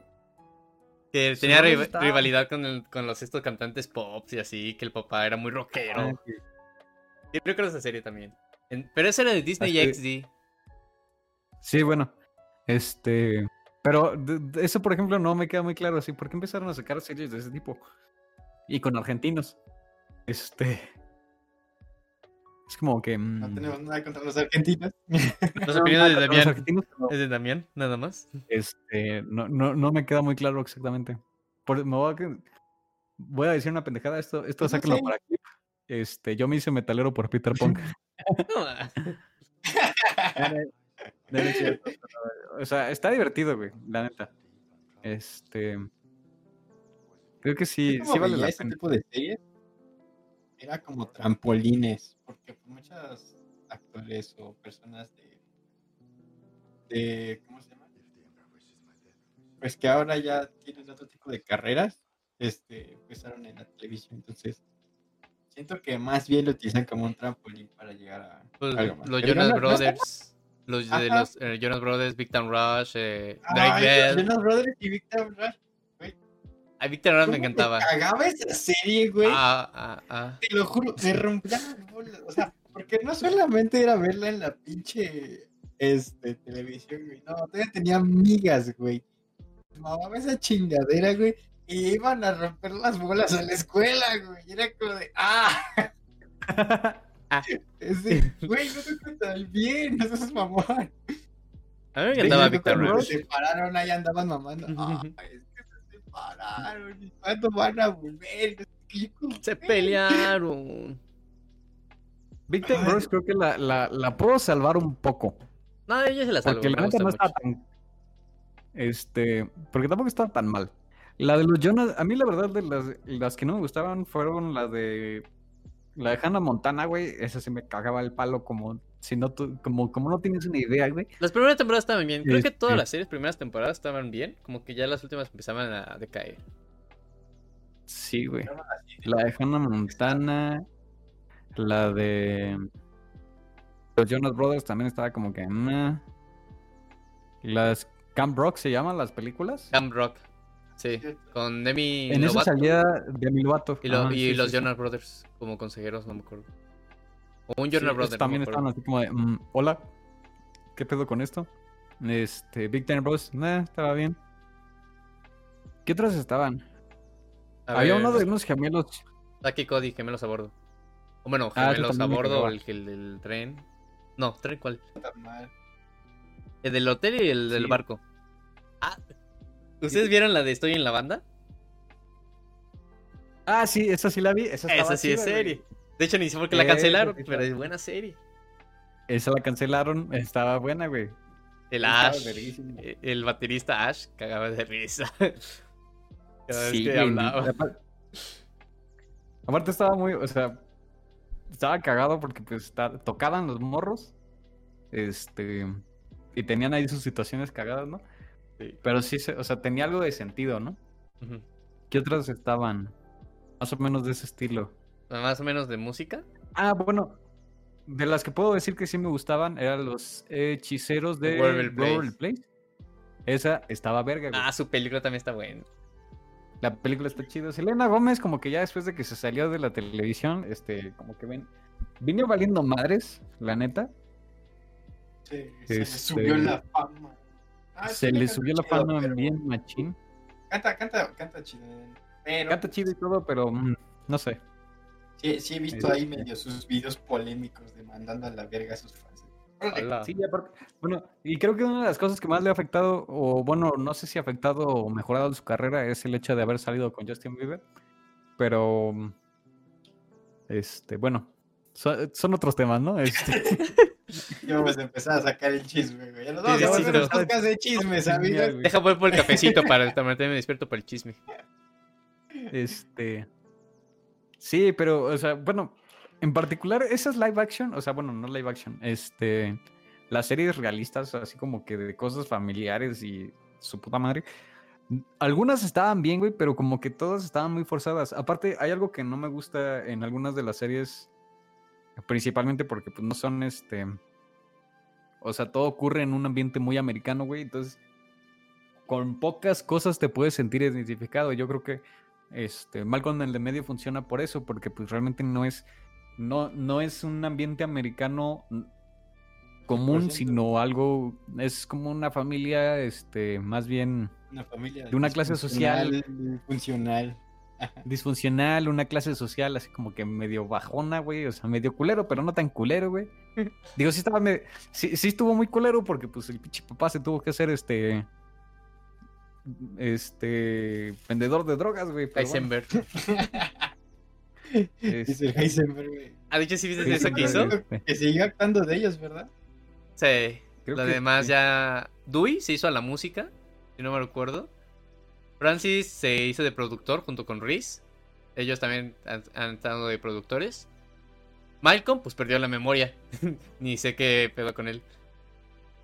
que tenía rivalidad con, el- con los estos cantantes pop y así, que el papá era muy rockero. Ah, sí. Yo creo que esa serie también. En- pero esa era de Disney Así- XD. Sí, bueno. Este. Pero de- de- eso, por ejemplo, no me queda muy claro. Así, ¿por qué empezaron a sacar series de ese tipo? Y con argentinos. Este. Es como que. No mm, tenemos nada contra los argentinos. No, opiniones de no, los Damián. argentinos, pero, Es de Damián, nada más. este, no, no, no me queda muy claro exactamente. Por- me voy, a, voy a decir una pendejada. Esto, esto Pues no sáquenlo sé. para aquí. Este, yo me hice metalero por Peter Punk. No, no o sea, está divertido, güey, la neta. Este. Creo que sí, sí vale la ese pena. tipo de series, era como trampolines, porque pues, muchos actores o personas de, de ¿cómo se llama? Pues que ahora ya tienen otro tipo de carreras, este, empezaron en la televisión, entonces siento que más bien lo utilizan como un trampolín para llegar a Pues, algo más. los Jonas no- no Brothers. Los de Ajá. los eh, Jonas Brothers, Big Time Rush, eh. Drake Bell. Jonas Brothers y Victor Rush. A Victor Rush me ¿Cómo encantaba. cagaba esa serie, güey. Ah, ah, ah. Te lo juro, me rompía las bolas. O sea, porque no solamente era verla en la pinche este, televisión, güey. No, todavía tenía migas, güey. Mamaba esa chingadera, güey. Y iban a romper las bolas a la escuela, güey. Y era como de, ¡ah! Ese, güey, no te cuentas bien, no seas mamón. A mí me encantaba cuando Rush. Se separaron, ahí andaban mamando. Ay, es se separaron. ¿Y cuándo van a volver? Yo Se pelearon. Victor Ay. Bruce creo que la, la, la puedo salvar un poco. No, ella se la salvó. Porque la neta no está tan. Este. Porque tampoco estaba tan mal. La de los Jonas. A mí, la verdad, de las, las que no me gustaban fueron la de. La de Hannah Montana, güey. Esa sí me cagaba el palo como. Si no, tú- como, como no tienes una idea, güey. Las primeras temporadas estaban bien. Creo que todas Este. las series, primeras temporadas estaban bien. Como que ya las últimas empezaban a decaer. Sí, güey. La de Hannah Montana. La de. Los Jonas Brothers también estaba como que. Las Camp Rock se llaman las películas. Camp Rock. Sí. Con Demi En eso salía Demi Lovato. y, lo- Ajá, y sí, los sí, sí. Jonas Brothers como consejeros, no me acuerdo. O un Sí, Brother. no me también estaban así como de, mm, hola, ¿qué pedo con esto? Este, Big Ten Bros, nah, estaba bien. ¿Qué otros estaban? A Había ver, uno de unos gemelos. Zack y Cody, gemelos a bordo. O bueno, Ah, gemelos a también me bordo, el, el del tren. No, ¿tren cuál? El del hotel y el del Sí. barco. Ah, ¿Ustedes vieron la de Estoy en la banda? Ah, sí, esa sí la vi. Esa, Esa sí es güey. De hecho, ni sé por qué la cancelaron, pero es buena serie. Esa la cancelaron, estaba buena, güey. El Ash, eh, el baterista Ash, cagaba de risa. Cada vez Sí, que güey, hablaba. apar- Aparte estaba muy, o sea, estaba cagado porque pues tocaban los morros, este, y tenían ahí sus situaciones cagadas, ¿no? Sí. Pero sí, o sea, tenía algo de sentido, ¿no? ¿Qué otras estaban? Más o menos de ese estilo. Más o menos de música. Ah, bueno, de las que puedo decir que sí me gustaban eran los hechiceros de Waverly Waverly Place. Esa estaba verga, güey. Ah, su película también está buena. La película está chida. Selena Gómez, como que ya después de que se salió de la televisión, este, como que ven, vino valiendo madres, la neta. Sí, se le Este, subió la fama. Ah, se le subió la fama pero- bien machín. Canta, canta, canta chido. Pero Canta chido y todo, pero mm, no sé. Sí, sí he visto Este. ahí medio sus videos polémicos de mandando a la verga a sus fans. Sí, aparte, bueno, y creo que una de las cosas que más le ha afectado, o bueno, no sé si ha afectado o mejorado su carrera, es el hecho de haber salido con Justin Bieber. Pero, este, bueno, so- son otros temas, ¿no? Este, Ya vamos a empezar a sacar el chisme, güey. Ya nos vamos sí, a sí, hacer no. un podcast de chismes, amigos. Deja voy por el cafecito para mantenerme despierto para el chisme. Este. Sí, pero, o sea, bueno, en particular, esas live action, o sea, bueno, no live action, este. Las series realistas, así como que de cosas familiares y su puta madre. Algunas estaban bien, güey, pero como que todas estaban muy forzadas. Aparte, hay algo que no me gusta en algunas de las series, principalmente porque pues no son este. O sea, todo ocurre en un ambiente muy americano, güey. Entonces, con pocas cosas te puedes sentir identificado. Yo creo que este, Malcolm en el medio funciona por eso, porque pues realmente no es, no, no es un ambiente americano común, 100%. sino algo, es como una familia, este, más bien Una familia De una clase social. disfuncional, Funcional. disfuncional, una clase social así como que medio bajona, güey, o sea, medio culero, pero no tan culero, güey. Digo, sí estaba, me- sí, sí estuvo muy culero porque pues el pinche papá se tuvo que hacer este, este, vendedor de drogas, güey. bueno, Heisenberg. Dice es- el Heisenberg, güey. Ah, sí viste eso que hizo. este, Que siguió actuando de ellos, ¿verdad? Sí. creo Lo que demás sí. ya. Dewey se hizo a la música, si no me recuerdo. Francis se hizo de productor junto con Reese. Ellos también han, han estado de productores. Malcolm, pues perdió la memoria. Ni sé qué pedo con él.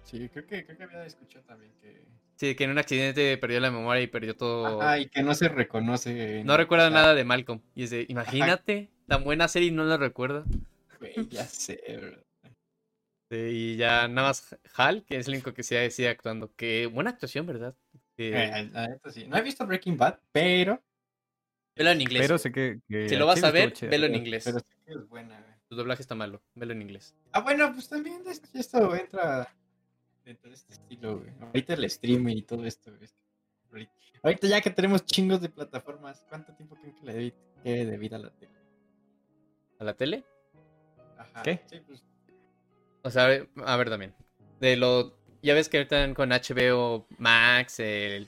Sí, creo que, creo que había escuchado también que. Sí, que en un accidente perdió la memoria y perdió todo. Ajá, y que no se reconoce. No recuerda nada de Malcolm. Y es de, imagínate, tan buena serie y no la recuerda. Güey, ya sé, bro. Sí, y ya nada más Hal, que es el único que sigue, sigue actuando. Que buena actuación, ¿verdad? Que- Eh, sí. No he visto Breaking Bad, pero. Velo en inglés. Pero sé que, que Si lo vas sí a ver, velo en inglés. Pero sé que es buena, güey. Tu doblaje está malo. Velo en inglés. Ah, bueno, pues también es que esto entra dentro de este estilo, güey. Ahorita el streaming y todo esto, güey. Ahorita, ya que tenemos chingos de plataformas, ¿cuánto tiempo creen que le debe quede de vida a la tele? ¿A la tele? Ajá. ¿Qué? Sí, pues. O sea, a ver, a ver también. De lo. Ya ves que ahorita con HBO Max, el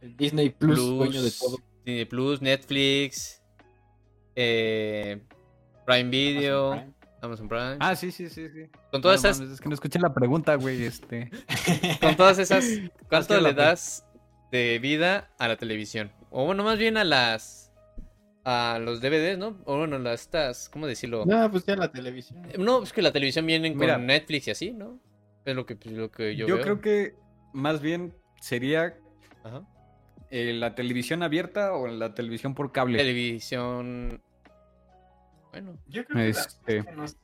El Disney Plus, Plus, dueño de todo. Disney Plus, Netflix, eh, Prime Video, Amazon Prime. Ah, sí, sí, sí, sí. con todas No esas, mames, es que no escuché la pregunta, güey, este. Con todas esas, ¿cuánto que le das de vida a la televisión? O bueno, más bien a las a los DVDs, ¿no? O bueno, las estas, ¿cómo decirlo? no, pues ya la televisión. Eh, No, es que la televisión viene con. Netflix y así, ¿no? Es lo que, pues, lo que yo, Yo, veo. creo que más bien sería Ajá. eh, la televisión abierta o la televisión por cable. Televisión. Bueno, Yo creo que, la- Este- no sé.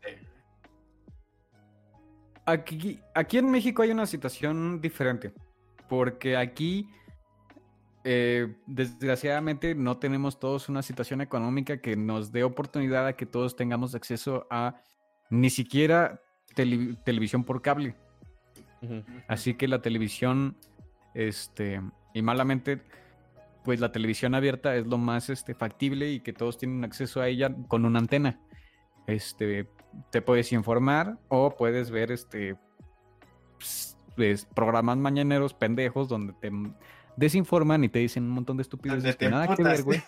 Aquí, aquí en México hay una situación diferente, porque aquí, eh, desgraciadamente, no tenemos todos una situación económica que nos dé oportunidad a que todos tengamos acceso a ni siquiera tele- televisión por cable. Así que la televisión, este, y malamente, pues la televisión abierta es lo más este, factible y que todos tienen acceso a ella con una antena. Este, te puedes informar o puedes ver este pues, programas mañaneros pendejos donde te desinforman y te dicen un montón de estupideces que nada que ver, güey.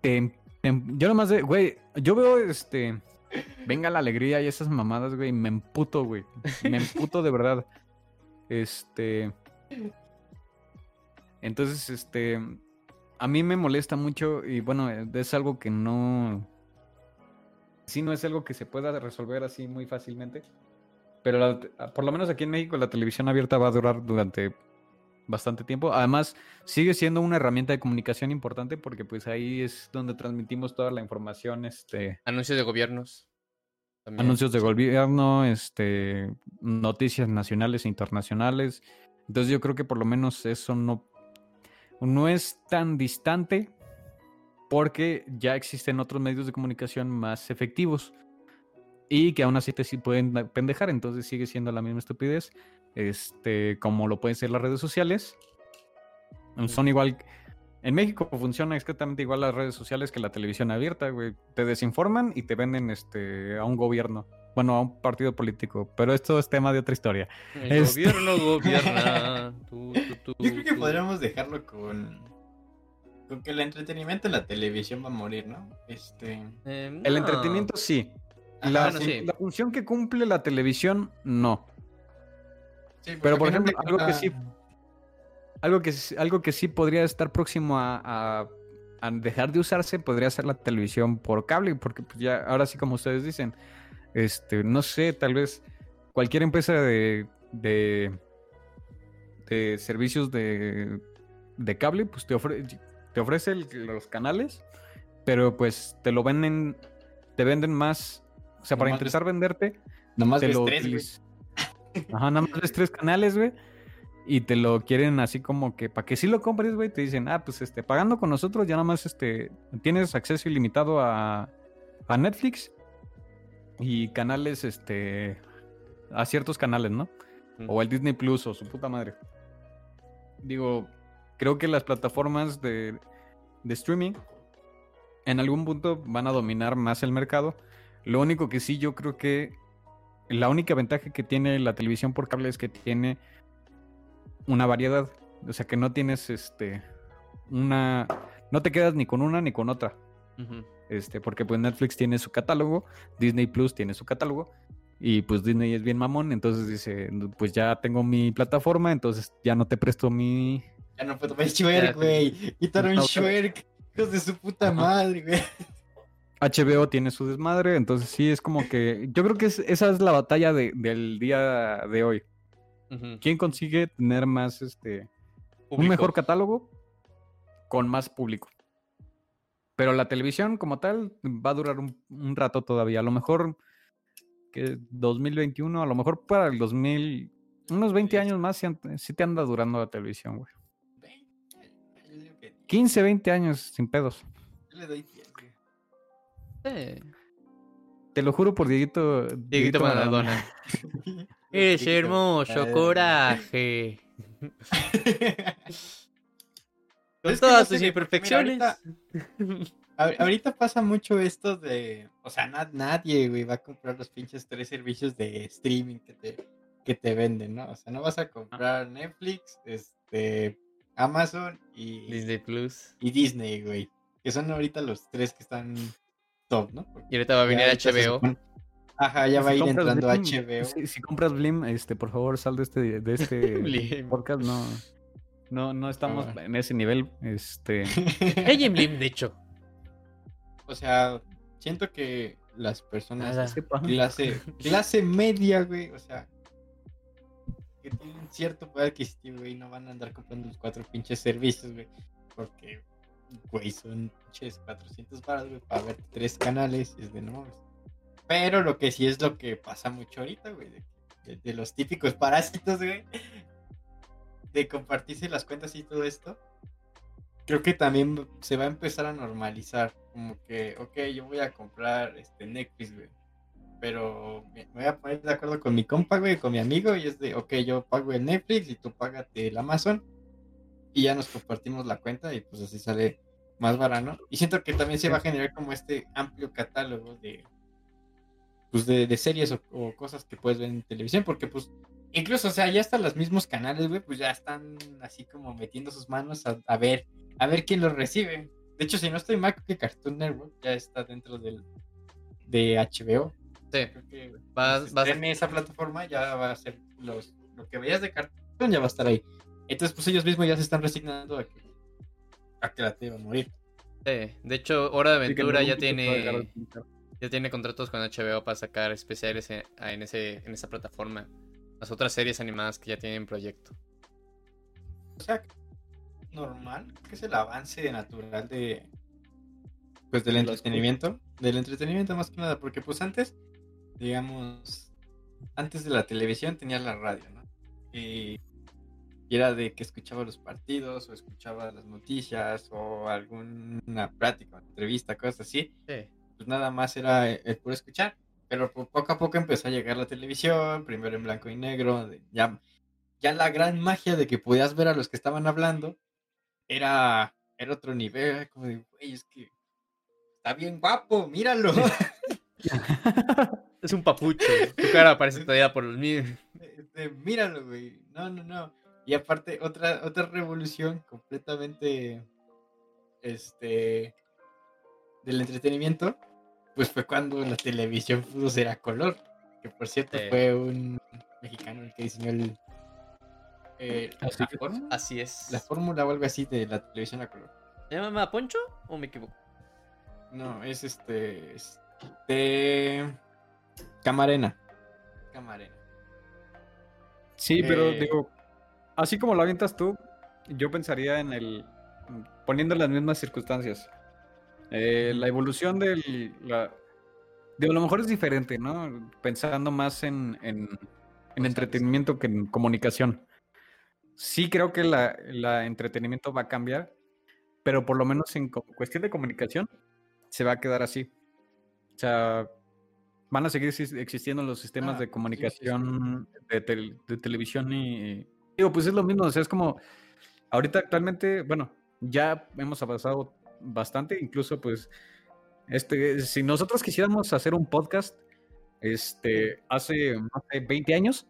Te- te- yo nomás de, güey, yo veo este Venga la alegría y esas mamadas, güey, me emputo, güey. Me emputo de verdad. Este Entonces, este a mí me molesta mucho y bueno, eh, es algo que no sí no es algo que se pueda resolver así muy fácilmente. Pero la te- por lo menos aquí en México la televisión abierta va a durar durante bastante tiempo. Además, sigue siendo una herramienta de comunicación importante porque pues ahí es donde transmitimos toda la información, este, Anuncios de gobiernos. también. anuncios de gobierno, este, noticias nacionales e internacionales. Entonces yo creo que por lo menos eso no, no es tan distante porque ya existen otros medios de comunicación más efectivos y que aún así te sí pueden pendejar, entonces sigue siendo la misma estupidez, este, como lo pueden ser las redes sociales. Son igual, en México funciona exactamente igual las redes sociales que la televisión abierta, güey. Te desinforman y te venden este, a un gobierno, bueno, a un partido político, pero esto es tema de otra historia. El Este- gobierno gobierna. tú, tú, tú, Yo creo que tú. podríamos dejarlo con. Con que el entretenimiento en la televisión va a morir, ¿no? Este. Eh, El entretenimiento sí. Ajá, La, bueno, fun- sí. la función que cumple la televisión, no. sí, pues, Pero, por ejemplo, algo que sí- Algo que, algo que sí podría estar próximo a, a- a dejar de usarse podría ser la televisión por cable, porque pues, ya, ahora sí como ustedes dicen, este, no sé, tal vez cualquier empresa de, de, de servicios de, de cable, pues te, ofre- te ofrece el- los canales, pero pues te lo venden, te venden más, o sea, para intentar venderte, Nomás te ves lo tres, utiliz- Ajá, nada más ves tres canales, güey. Y te lo quieren así como que para que sí lo compres, güey, te dicen, ah, pues este, pagando con nosotros ya nada más este, tienes acceso ilimitado a, a Netflix y canales, este, a ciertos canales, ¿no? Mm. O el Disney Plus o su puta madre. Digo, creo que las plataformas de, de streaming en algún punto van a dominar más el mercado. Lo único que sí yo creo que la única ventaja que tiene la televisión por cable es que tiene una variedad. O sea que no tienes este una. No te quedas ni con una ni con otra. Este, porque pues Netflix tiene su catálogo, Disney Plus tiene su catálogo, y pues Disney es bien mamón, entonces dice, pues ya tengo mi plataforma, entonces ya no te presto mi. Ya no puedo ver Shrek, güey. Quitaron Shrek. Hijos de su puta madre, güey. HBO tiene su desmadre, entonces sí es como que. Yo creo que es- esa es la batalla de- del día de hoy. ¿Quién consigue tener más este. un mejor catálogo con más público? Pero la televisión como tal va a durar un, un rato todavía. A lo mejor que 2021, a lo mejor para el 2000, unos 20 años más sí te anda durando la televisión, güey. Yo digo que 15, 20 años sin pedos. Yo le doy 10, güey. Eh, Te lo juro por Dieguito. Dieguito Maradona. Eres Dieguito hermoso, coraje. Con Es todas porque imperfecciones. Ahorita pasa mucho esto de. O sea, na- nadie, güey, va a comprar los pinches tres servicios de streaming que te, que te venden, ¿no? O sea, no vas a comprar Netflix, este, Amazon y Disney Plus. y Disney, güey. Que son ahorita los tres que están top, ¿no? Porque Y ahorita va a venir se HBO. Ajá, ya va a Si ir entrando Blim, HBO. Si, si compras Blim, este, por favor, sal de este, de este podcast. No, no, no estamos Ah. en ese nivel. Este, Ella en Blim, de hecho. O sea, siento que las personas Nada. clase, clase media, güey, o sea, que tienen cierto poder adquisitivo, güey, no van a andar comprando los cuatro pinches servicios, güey, porque, güey, son pinches 400 baros, güey, para ver tres canales, y es de no mames. Pero lo que sí es lo que pasa mucho ahorita, güey, de, de- de los típicos parásitos, güey, de compartirse las cuentas y todo esto. Creo que también se va a empezar a normalizar, como que, ok, yo voy a comprar este Netflix, güey, pero me voy a poner de acuerdo con mi compa, güey, con mi amigo, y es de, ok, yo pago el Netflix y tú págate el Amazon, y ya nos compartimos la cuenta, y pues así sale más barato. Y siento que también se va a generar como este amplio catálogo de, pues de, de series o, o cosas que puedes ver en televisión, porque pues, incluso, o sea, ya hasta los mismos canales, güey, pues ya están así como metiendo sus manos a, a ver, a ver quién los recibe. De hecho, si no estoy mal, que Cartoon Network ya está dentro del, de HBO. Sí. Creo que Vas- vas, vas a- en esa plataforma ya va a ser los, lo que veías de cartón ya va a estar ahí. Entonces, pues ellos mismos ya se están resignando a que, a que la te va a morir. Sí. De hecho, Hora de Aventura ya tiene ya tiene contratos con HBO para sacar especiales en, en ese en esa plataforma. Las otras series animadas que ya tienen proyecto. O sea, normal, que es el avance natural de pues del entretenimiento, del entretenimiento más que nada, porque pues antes, digamos, antes de la televisión tenía la radio, ¿no? Y, y era de que escuchaba los partidos o escuchaba las noticias o alguna plática, entrevista, cosas así, Sí. pues nada más era el, puro escuchar. Pero po- poco a poco empezó a llegar la televisión, primero en blanco y negro, de- ya, ya la gran magia de que podías ver a los que estaban hablando era, era otro nivel, era como de, güey, es que está bien guapo, míralo. Es un papucho. Tu cara parece todavía por los míos. Este, míralo, güey. No, no, no. Y aparte, otra, otra revolución completamente este del entretenimiento, pues fue cuando la televisión pudo ser a color. Que por cierto Sí. fue un mexicano el que diseñó el eh, Así la que- fórmula- Así es. la fórmula o algo así de la televisión a color. ¿Se llama Poncho o me equivoco? No, es este es de Camarena. Camarena. Sí, pero Eh, digo, así como lo avientas tú, yo pensaría en el. poniendo las mismas circunstancias. Eh, la evolución del. La, digo, a lo mejor es diferente, ¿no? Pensando más en, en, en entretenimiento que en comunicación. Sí creo que la, la entretenimiento va a cambiar, pero por lo menos en cuestión de comunicación se va a quedar así. O sea, van a seguir exis- existiendo los sistemas Ah, de sí, sí, sí. comunicación de, tel- de televisión y... Digo, pues es lo mismo, o sea, es como... Ahorita actualmente, bueno, ya hemos avanzado bastante, incluso pues, este, si nosotros quisiéramos hacer un podcast, este, hace, sé, 20 años,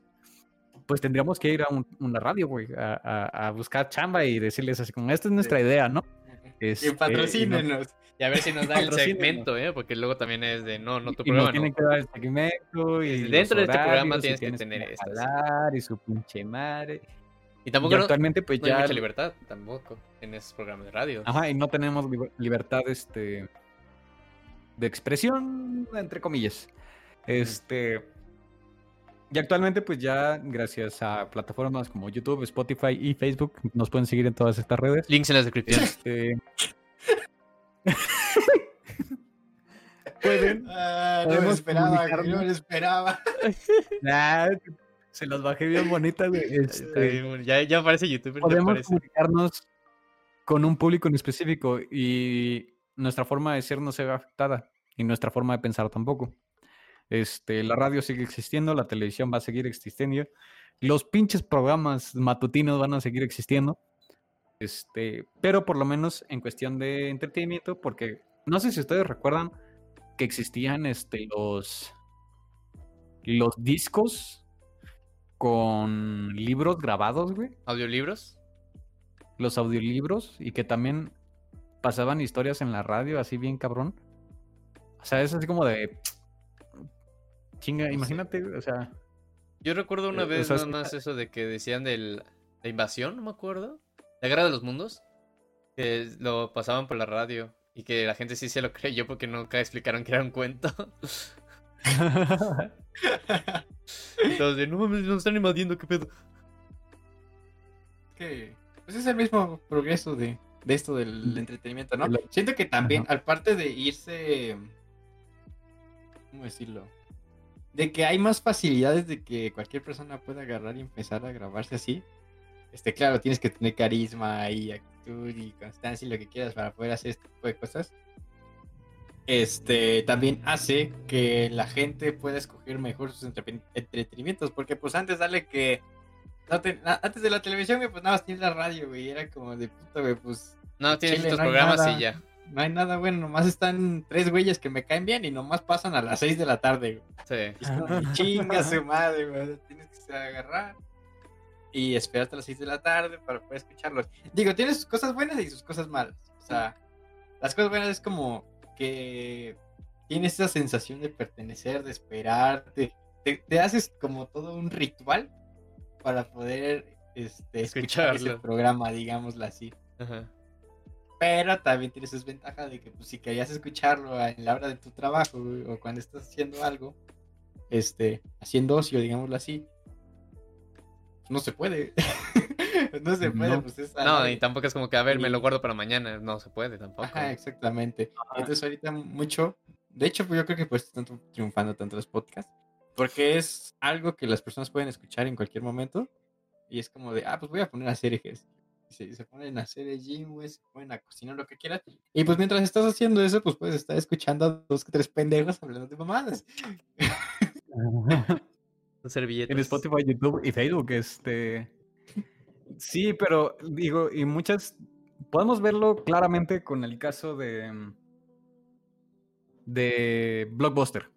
pues tendríamos que ir a un- una radio, güey, a, a- a buscar chamba y decirles así como, esta es nuestra idea, ¿no? Este, y Y no- patrocínenos. Y a ver si nos da el segmento, ¿eh? Porque luego también es de, no, no tu y nos programa, tienen no. que dar el segmento y dentro de este programa y tienes que tener esto, y su pinche madre. Y Y tampoco no, actualmente pues no hay mucha libertad, tampoco, en esos programas de radio. Ajá, y no tenemos liber- libertad este de expresión entre comillas. Este y actualmente pues ya gracias a plataformas como YouTube, Spotify y Facebook nos pueden seguir en todas estas redes. Links en la descripción. Este, pueden Ah, no me esperaba, no me esperaba. Se los bajé bien bonitas, Este, ya, ya aparece youtuber, ya podemos aparece. comunicarnos con un público en específico y nuestra forma de ser no se ve afectada y nuestra forma de pensar tampoco. Este, la radio sigue existiendo, la televisión va a seguir existiendo, los pinches programas matutinos van a seguir existiendo. Este, pero por lo menos en cuestión de entretenimiento, porque no sé si ustedes recuerdan que existían este, los, los discos con libros grabados, güey ¿Audiolibros? los audiolibros y que también pasaban historias en la radio, así bien cabrón. O sea, es así como de. Chinga, imagínate, o sea. Yo recuerdo una Eh, vez nada más eso de que decían de la invasión, no me acuerdo. La guerra de los mundos. Que lo pasaban por la radio. Y que la gente sí se lo creyó porque nunca explicaron que era un cuento. Entonces, no mames, nos están invadiendo, qué pedo. que pues es el mismo progreso de, de esto del entretenimiento, ¿no? Siento que también, Ajá. aparte de irse, ¿cómo decirlo? De que hay más facilidades de que cualquier persona pueda agarrar y empezar a grabarse así. Este, claro, tienes que tener carisma y actitud y constancia y lo que quieras para poder hacer este tipo de cosas. Este también hace que la gente pueda escoger mejor sus entreten- entretenimientos. Porque pues antes dale que no te- antes de la televisión, pues nada más tienes la radio, güey. Era como de puta, güey, pues No, tienes estos no programas nada. y ya. No hay nada bueno. Nomás están tres güeyes que me caen bien y nomás pasan a las 6 de la tarde, güey. Sí. Como, chinga su madre, güey. Tienes que agarrar y esperarte a las 6 de la tarde para poder escucharlos. Digo, tiene sus cosas buenas y sus cosas malas. O sea, las cosas buenas es como que tienes esa sensación de pertenecer, de esperar, te, te- haces como todo un ritual para poder este, escuchar Escucharlo. programa, digámoslo así. Ajá. Pero también tienes esa ventaja de que pues, si querías escucharlo a- en la hora de tu trabajo güey, o cuando estás haciendo algo, este, haciendo ocio, digámoslo así, pues, no se puede. no se puede, No. pues es No, y tampoco es como que, a ver, me lo Y- guardo para mañana. No se puede tampoco. Ajá, exactamente. Entonces ahorita mucho, de hecho pues, yo creo que pues están triun- triunfando tanto los podcasts, porque es algo que las personas pueden escuchar en cualquier momento y es como de, ah, pues voy a poner a hacer ejercicio. Y Se, se ponen a hacer el gym, güey, se ponen a cocinar lo que quieras. Y pues mientras estás haciendo eso, pues puedes estar escuchando a dos que tres pendejos hablando de mamadas. Servilletas. en Spotify, YouTube y Facebook, este. Sí, pero digo, y muchas. Podemos verlo claramente con el caso de. de Blockbuster.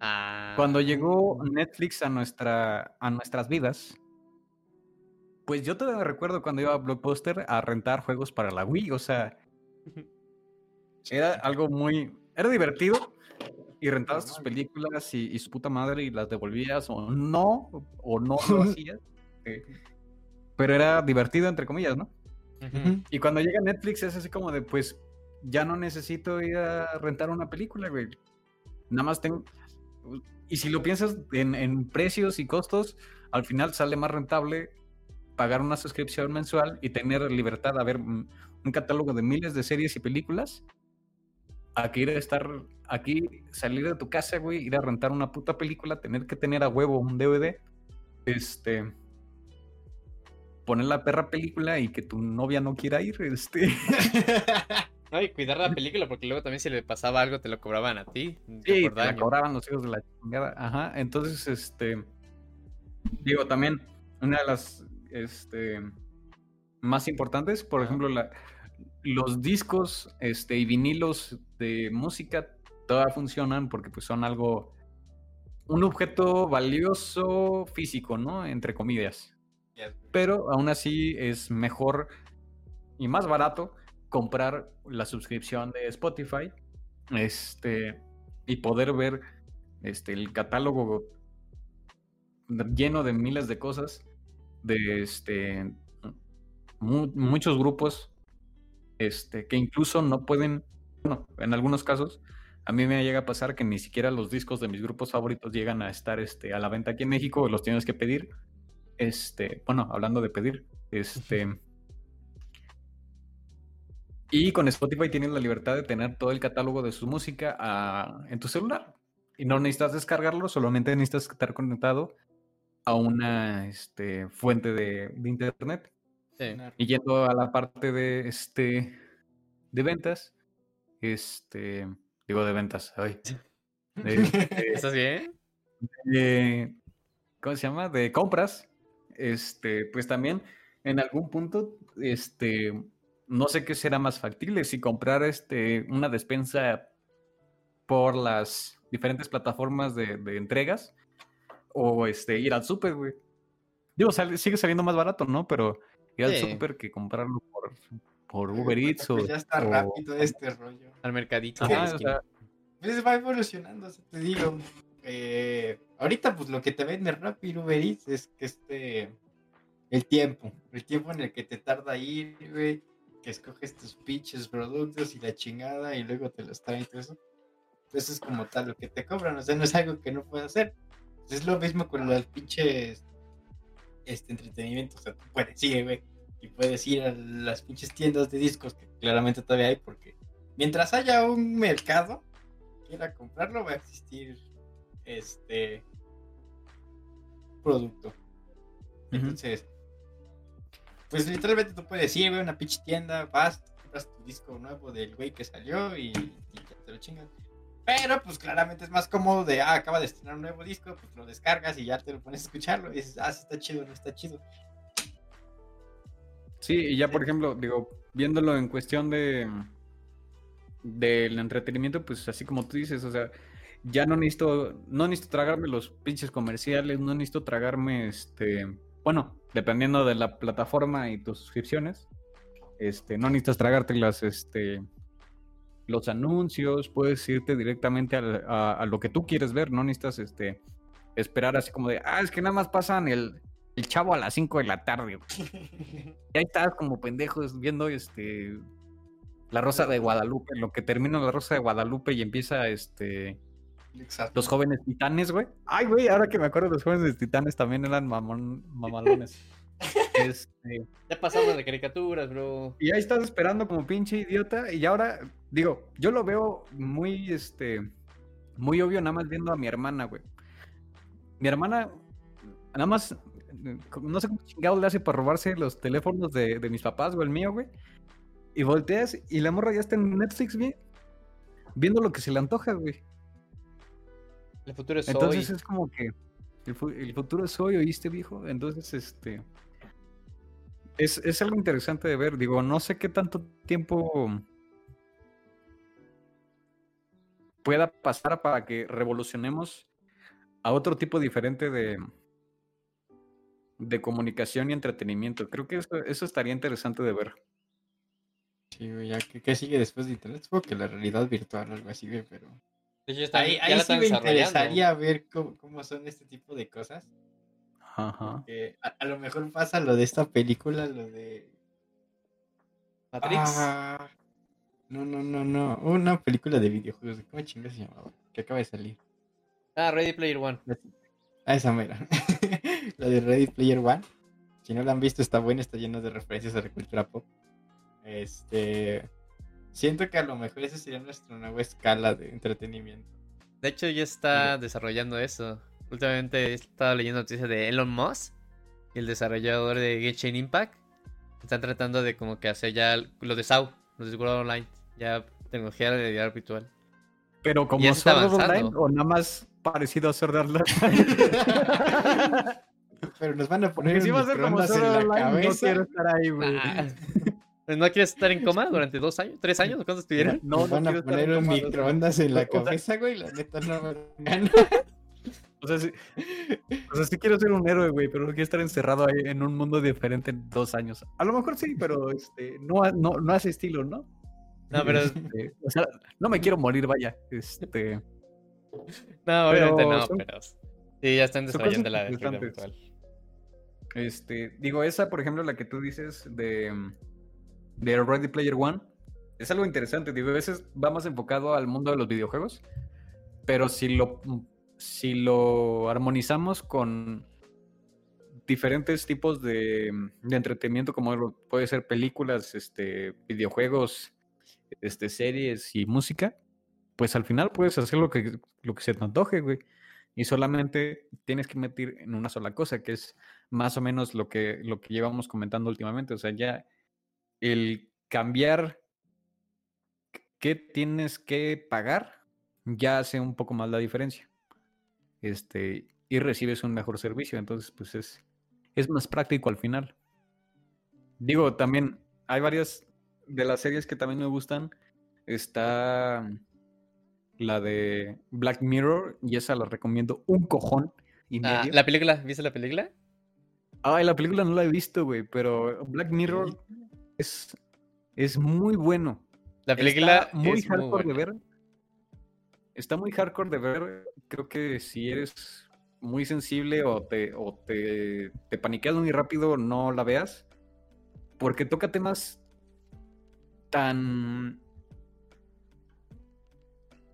Ah. Cuando llegó Netflix a, nuestra, a nuestras vidas, pues yo todavía recuerdo cuando iba a Blockbuster a rentar juegos para la Wii, o sea, era algo muy, era divertido y rentabas tus películas y, y su puta madre y las devolvías o no, o no lo hacías, eh, pero era divertido entre comillas, ¿no? Y cuando llega Netflix es así como de, pues, ya no necesito ir a rentar una película, güey. Nada más tengo... Y si lo piensas en, en precios y costos, al final sale más rentable pagar una suscripción mensual y tener libertad a ver un catálogo de miles de series y películas a que ir a estar aquí, salir de tu casa, güey, ir a rentar una puta película, tener que tener a huevo un DVD, este, poner la perra película y que tu novia no quiera ir, este, No, y cuidar la película, porque luego también si le pasaba algo te lo cobraban a ti. Sí, te la cobraban los hijos de la chingada. Ajá. Entonces, este. Digo, también, una de las este, más importantes, por ejemplo, la- los discos este, y vinilos de música todavía funcionan porque pues son algo. Un objeto valioso físico, ¿no? Entre comillas. Pero aún así es mejor y más barato comprar la suscripción de Spotify este, y poder ver este, el catálogo lleno de miles de cosas de este, mu- muchos grupos este, que incluso no pueden, bueno, en algunos casos, a mí me llega a pasar que ni siquiera los discos de mis grupos favoritos llegan a estar este, a la venta aquí en México, los tienes que pedir. Este, bueno, hablando de pedir, este. Y con Spotify tienes la libertad de tener todo el catálogo de su música ah, en tu celular. Y no necesitas descargarlo, solamente necesitas estar conectado a una este, fuente de, de internet. Sí. Y yendo a la parte de este de ventas, este digo de ventas, ay, de, de- ¿Estás bien? de- ¿cómo se llama? De compras, este, pues también en algún punto, este, no sé qué será más factible, si comprar este una despensa por las diferentes plataformas de, de entregas o este ir al súper, güey. Digo, sale- sigue saliendo más barato, ¿no? Pero ir al súper que comprarlo por, por Uber Eats Pues o, ya está o- rápido este rollo. Al mercadito. Ajá, de la o sea, Pues va evolucionando, o sea, te digo. Eh, ahorita, pues lo que te vende y Uber Eats es que este. El tiempo. El tiempo en el que te tarda ir, güey. Que escoges tus pinches productos y la chingada y luego te los traen y todo eso. Pues es como tal lo que te cobran. O sea, no es algo que no puedes hacer. Es lo mismo con los pinches. Este entretenimiento. O sea, tú puedes ir, güey. Y puedes ir a las pinches tiendas de discos que claramente todavía hay porque mientras haya un mercado quiera comprarlo, va a existir este producto. Entonces, pues literalmente tú puedes ir, güey, a una pinche tienda, vas, compras tu disco nuevo del güey que salió y, y ya te lo chingas. Pero pues claramente es más cómodo de, ah, acaba de estrenar un nuevo disco, pues lo descargas y ya te lo pones a escucharlo y dices, ah, sí está chido, no está chido. Sí, y ya por ejemplo, digo, viéndolo en cuestión de del entretenimiento, pues así como tú dices, o sea, ya no necesito, no necesito tragarme los pinches comerciales, no necesito tragarme este, bueno, dependiendo de la plataforma y tus suscripciones, este, no necesitas tragarte las, este, los anuncios, puedes irte directamente al- a, a lo que tú quieres ver, no necesitas, este, esperar así como de, ah, es que nada más pasan el, el chavo a las 5 de la tarde, güey". Y ahí estás como pendejos viendo este la Rosa de Guadalupe, lo que termina la Rosa de Guadalupe y empieza este Exacto. los jóvenes titanes, güey. Ay, güey, ahora que me acuerdo, los jóvenes titanes también eran mamón, mamalones. Este, Ya pasamos de caricaturas, bro. y ahí estás esperando como pinche idiota y ahora digo, yo lo veo muy este muy obvio nada más viendo a mi hermana, güey. Mi hermana nada más no sé cómo chingado le hace para robarse los teléfonos de, de mis papás o el mío, güey. Y volteas y la morra ya está en Netflix, bien. Viendo lo que se le antoja, güey. El futuro es Entonces hoy. es como que el, el futuro es hoy, ¿oíste, viejo? Entonces, este. Es, es algo interesante de ver. Digo, no sé qué tanto tiempo pueda pasar para que revolucionemos a otro tipo diferente de, de comunicación y entretenimiento. Creo que eso, eso estaría interesante de ver. Sí, güey, ya, ¿qué, qué sigue después de internet? Supongo que la realidad virtual o algo así, pero... Ahí, ahí sí me interesaría ver cómo, cómo son este tipo de cosas. Ajá. que a, a lo mejor pasa lo de esta película, lo de... Matrix. Ah, no, no, no, no. Una película de videojuegos. ¿Cómo chingas se llamaba? Que acaba de salir. Ah, Ready Player One. Ah, esa mera. la de Ready Player One. Si no la han visto, está buena, está llena de referencias a la cultura pop. Este. Siento que a lo mejor esa sería nuestra nueva escala de entretenimiento. De hecho, ya está desarrollando eso. Últimamente he estado leyendo noticias de Elon Musk, el desarrollador de Genshin Impact. Están tratando de como que hacer ya lo de SAO, los de World Online. Ya tecnología de realidad virtual. Pero como Sword Online avanzando. o nada más parecido a Sword Online. Pero nos van a poner si va a ser como en la Online, no cabeza. quiero estar ahí, güey. ¿No quieres estar en coma durante dos años? ¿Tres años? ¿Cuántos estuvieron? No, nos no van quiero a poner un microondas en la cabeza, güey. La neta no me gana. O sea, sí, o sea, sí quiero ser un héroe, güey, pero no quiero estar encerrado ahí en un mundo diferente en dos años. A lo mejor sí, pero este, no, no, no hace estilo, ¿no? No, pero Este, o sea, no me quiero morir, vaya. Este, No, obviamente Pero no, son- pero sí, ya están desarrollando la realidad virtual. este, digo, esa, por ejemplo, la que tú dices de, de Ready Player One, es algo interesante. Digo, a veces va más enfocado al mundo de los videojuegos, pero si lo, si lo armonizamos con diferentes tipos de, entretenimiento, como puede ser películas, este, videojuegos, este, series y música, pues al final puedes hacer lo que, lo que se te antoje, güey. Y solamente tienes que meter en una sola cosa, que es más o menos lo que, lo que llevamos comentando últimamente. O sea, ya el cambiar qué tienes que pagar ya hace un poco más la diferencia. Este, y recibes un mejor servicio. Entonces, pues es, es más práctico al final. Digo, también hay varias de las series que también me gustan. Está la de Black Mirror y esa la recomiendo un cojón y Ah, medio. ¿La película? ¿Viste la película? Ay, la película no la he visto, güey, pero Black Mirror es, es muy bueno. La película Está muy es muy de ver. Está muy hardcore de ver. Creo que si eres muy sensible o te, o te, te paniqueas muy rápido, no la veas. Porque toca temas tan.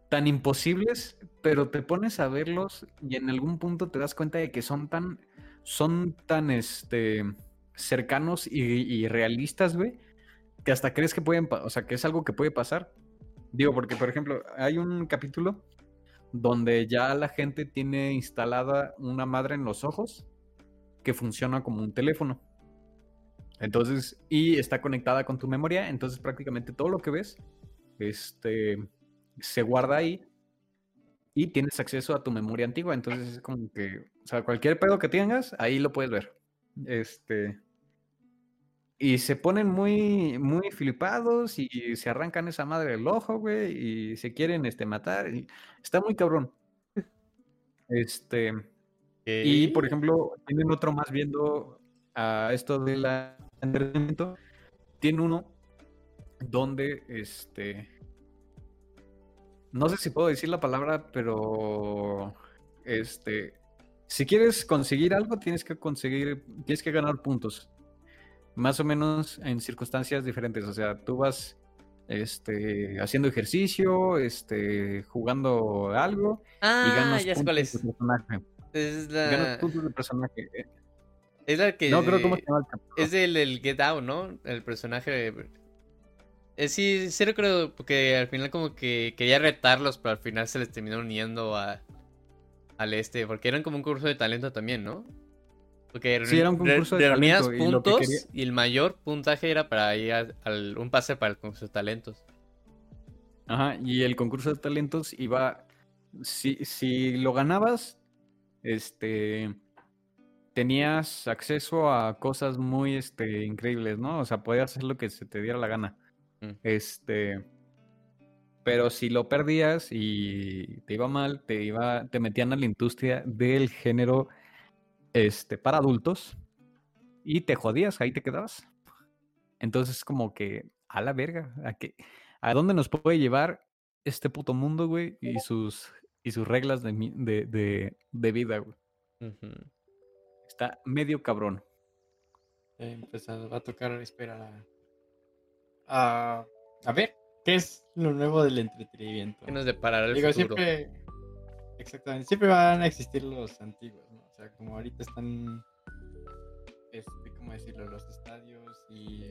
tan imposibles, pero te pones a verlos y en algún punto te das cuenta de que son tan. son tan este. cercanos y, y realistas, güey que hasta crees que pueden, o sea, que es algo que puede pasar. Digo, porque por ejemplo, hay un capítulo donde ya la gente tiene instalada una madre en los ojos que funciona como un teléfono. Entonces, y está conectada con tu memoria, entonces prácticamente todo lo que ves este se guarda ahí y tienes acceso a tu memoria antigua, entonces es como que, o sea, cualquier pedo que tengas, ahí lo puedes ver. Este, y se ponen muy, muy flipados y se arrancan esa madre del ojo, güey, y se quieren este, matar. y está muy cabrón. Este, y por ejemplo, tienen otro más viendo a esto del entretenimiento. Tiene uno donde, este, no sé si puedo decir la palabra, pero, este, si quieres conseguir algo, tienes que conseguir, tienes que ganar puntos más o menos en circunstancias diferentes. O sea, tú vas este, haciendo ejercicio, este, jugando algo y Ah, ganas ya cuál puntos es. de personaje. Es Ganas la, puntos de personaje. Es la que... No creo cómo se llama el. Es del, del Get Out, ¿no? El personaje... Eh, sí, sí recuerdo, porque al final como que quería retarlos, pero al final se les terminó uniendo a, al este, porque eran como un concurso de talento también, ¿no? Porque Sí, era un concurso de reunías y puntos quería- y el mayor puntaje era para ir a- un pase para el concurso de talentos. Ajá, y el concurso de talentos iba. Si, si lo ganabas, este. Tenías acceso a cosas muy este, increíbles, ¿no? O sea, podías hacer lo que se te diera la gana. Mm. Este. Pero si lo perdías y te iba mal, te iba, te metían a la industria del género este, para adultos y te jodías, ahí te quedabas. Entonces, como que, a la verga, ¿a qué? ¿A dónde nos puede llevar este puto mundo, güey? Y sus, y sus reglas de, mi- de, de, de vida, güey. Está medio cabrón. Eh, pues va a tocar esperar a, a. A ver, ¿qué es lo nuevo del entretenimiento? ¿Qué nos deparará el Digo, futuro? siempre. Exactamente, siempre van a existir los antiguos, sea, como ahorita están. Este, ¿cómo decirlo? Los estadios y.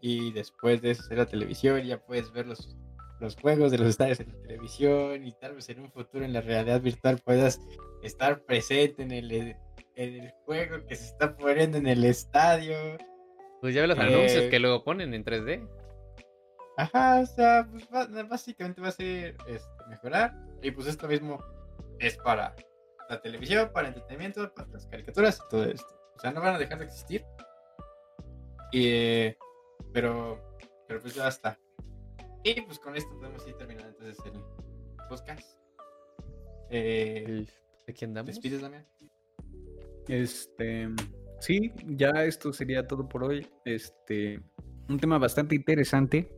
Y después de eso hacer la televisión, ya puedes ver los, los juegos de los estadios en la televisión y tal vez en un futuro en la realidad virtual puedas estar presente en el, en el juego que se está poniendo en el estadio. Pues ya ve los Eh, anuncios que luego ponen en 3D. Ajá, o sea, pues básicamente va a ser este, mejorar. Y pues esto mismo es para la televisión, para entretenimiento, para las caricaturas y todo esto. O sea, no van a dejar de existir. Y, eh, pero, pero pues ya está. Y pues con esto podemos ir terminando entonces el podcast. Eh, El- ¿De quién andamos? ¿Despides, Damián? Este, sí, ya esto sería todo por hoy. Este, un tema bastante interesante.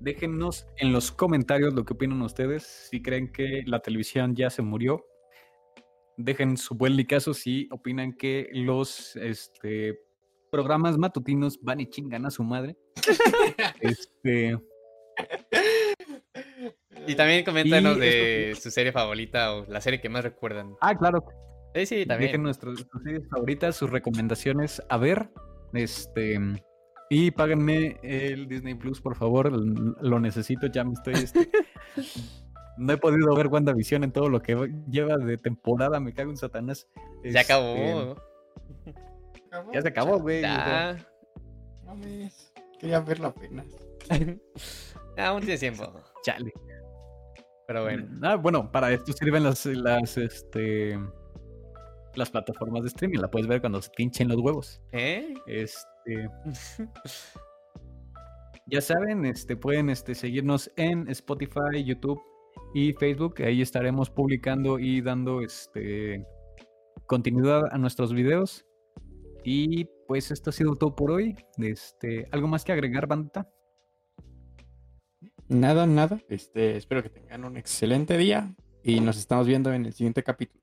Déjennos en los comentarios lo que opinan ustedes. Si creen que la televisión ya se murió, dejen su buen licazo si opinan que los este, programas matutinos van y chingan a su madre. Este, Y también coméntanos Y de su serie favorita o la serie que más recuerdan. ah, claro, Sí, sí, Dejen también. nuestras sus series favoritas, sus recomendaciones a ver. Este. Y páganme el Disney Plus, por favor. Lo necesito, ya me estoy. este, no he podido ver WandaVision en todo lo que lleva de temporada. Me cago en Satanás. Ya Este, acabó. ¿Acabó? Ya se acabó, güey. Mames, quería verlo apenas. Aún tiene tiempo. Chale. Pero bueno. Ah, bueno, para esto sirven las, las, este, las plataformas de streaming. La puedes ver cuando se pinchen los huevos. ¿Eh? Este. Ya saben, este, pueden este, seguirnos en Spotify, YouTube y Facebook. Ahí estaremos publicando y dando este, continuidad a nuestros videos. Y pues esto ha sido todo por hoy. Este, ¿Algo más que agregar, banda? Nada, nada. Este, espero que tengan un excelente día y nos estamos viendo en el siguiente capítulo.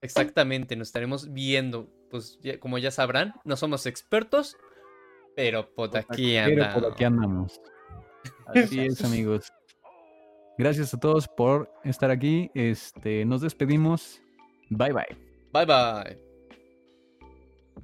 Exactamente, nos estaremos viendo. Pues ya- como ya sabrán, no somos expertos, pero por aquí Pero andamos. por aquí andamos. Así es, amigos. Gracias a todos por estar aquí. Este, nos despedimos. Bye bye. Bye bye.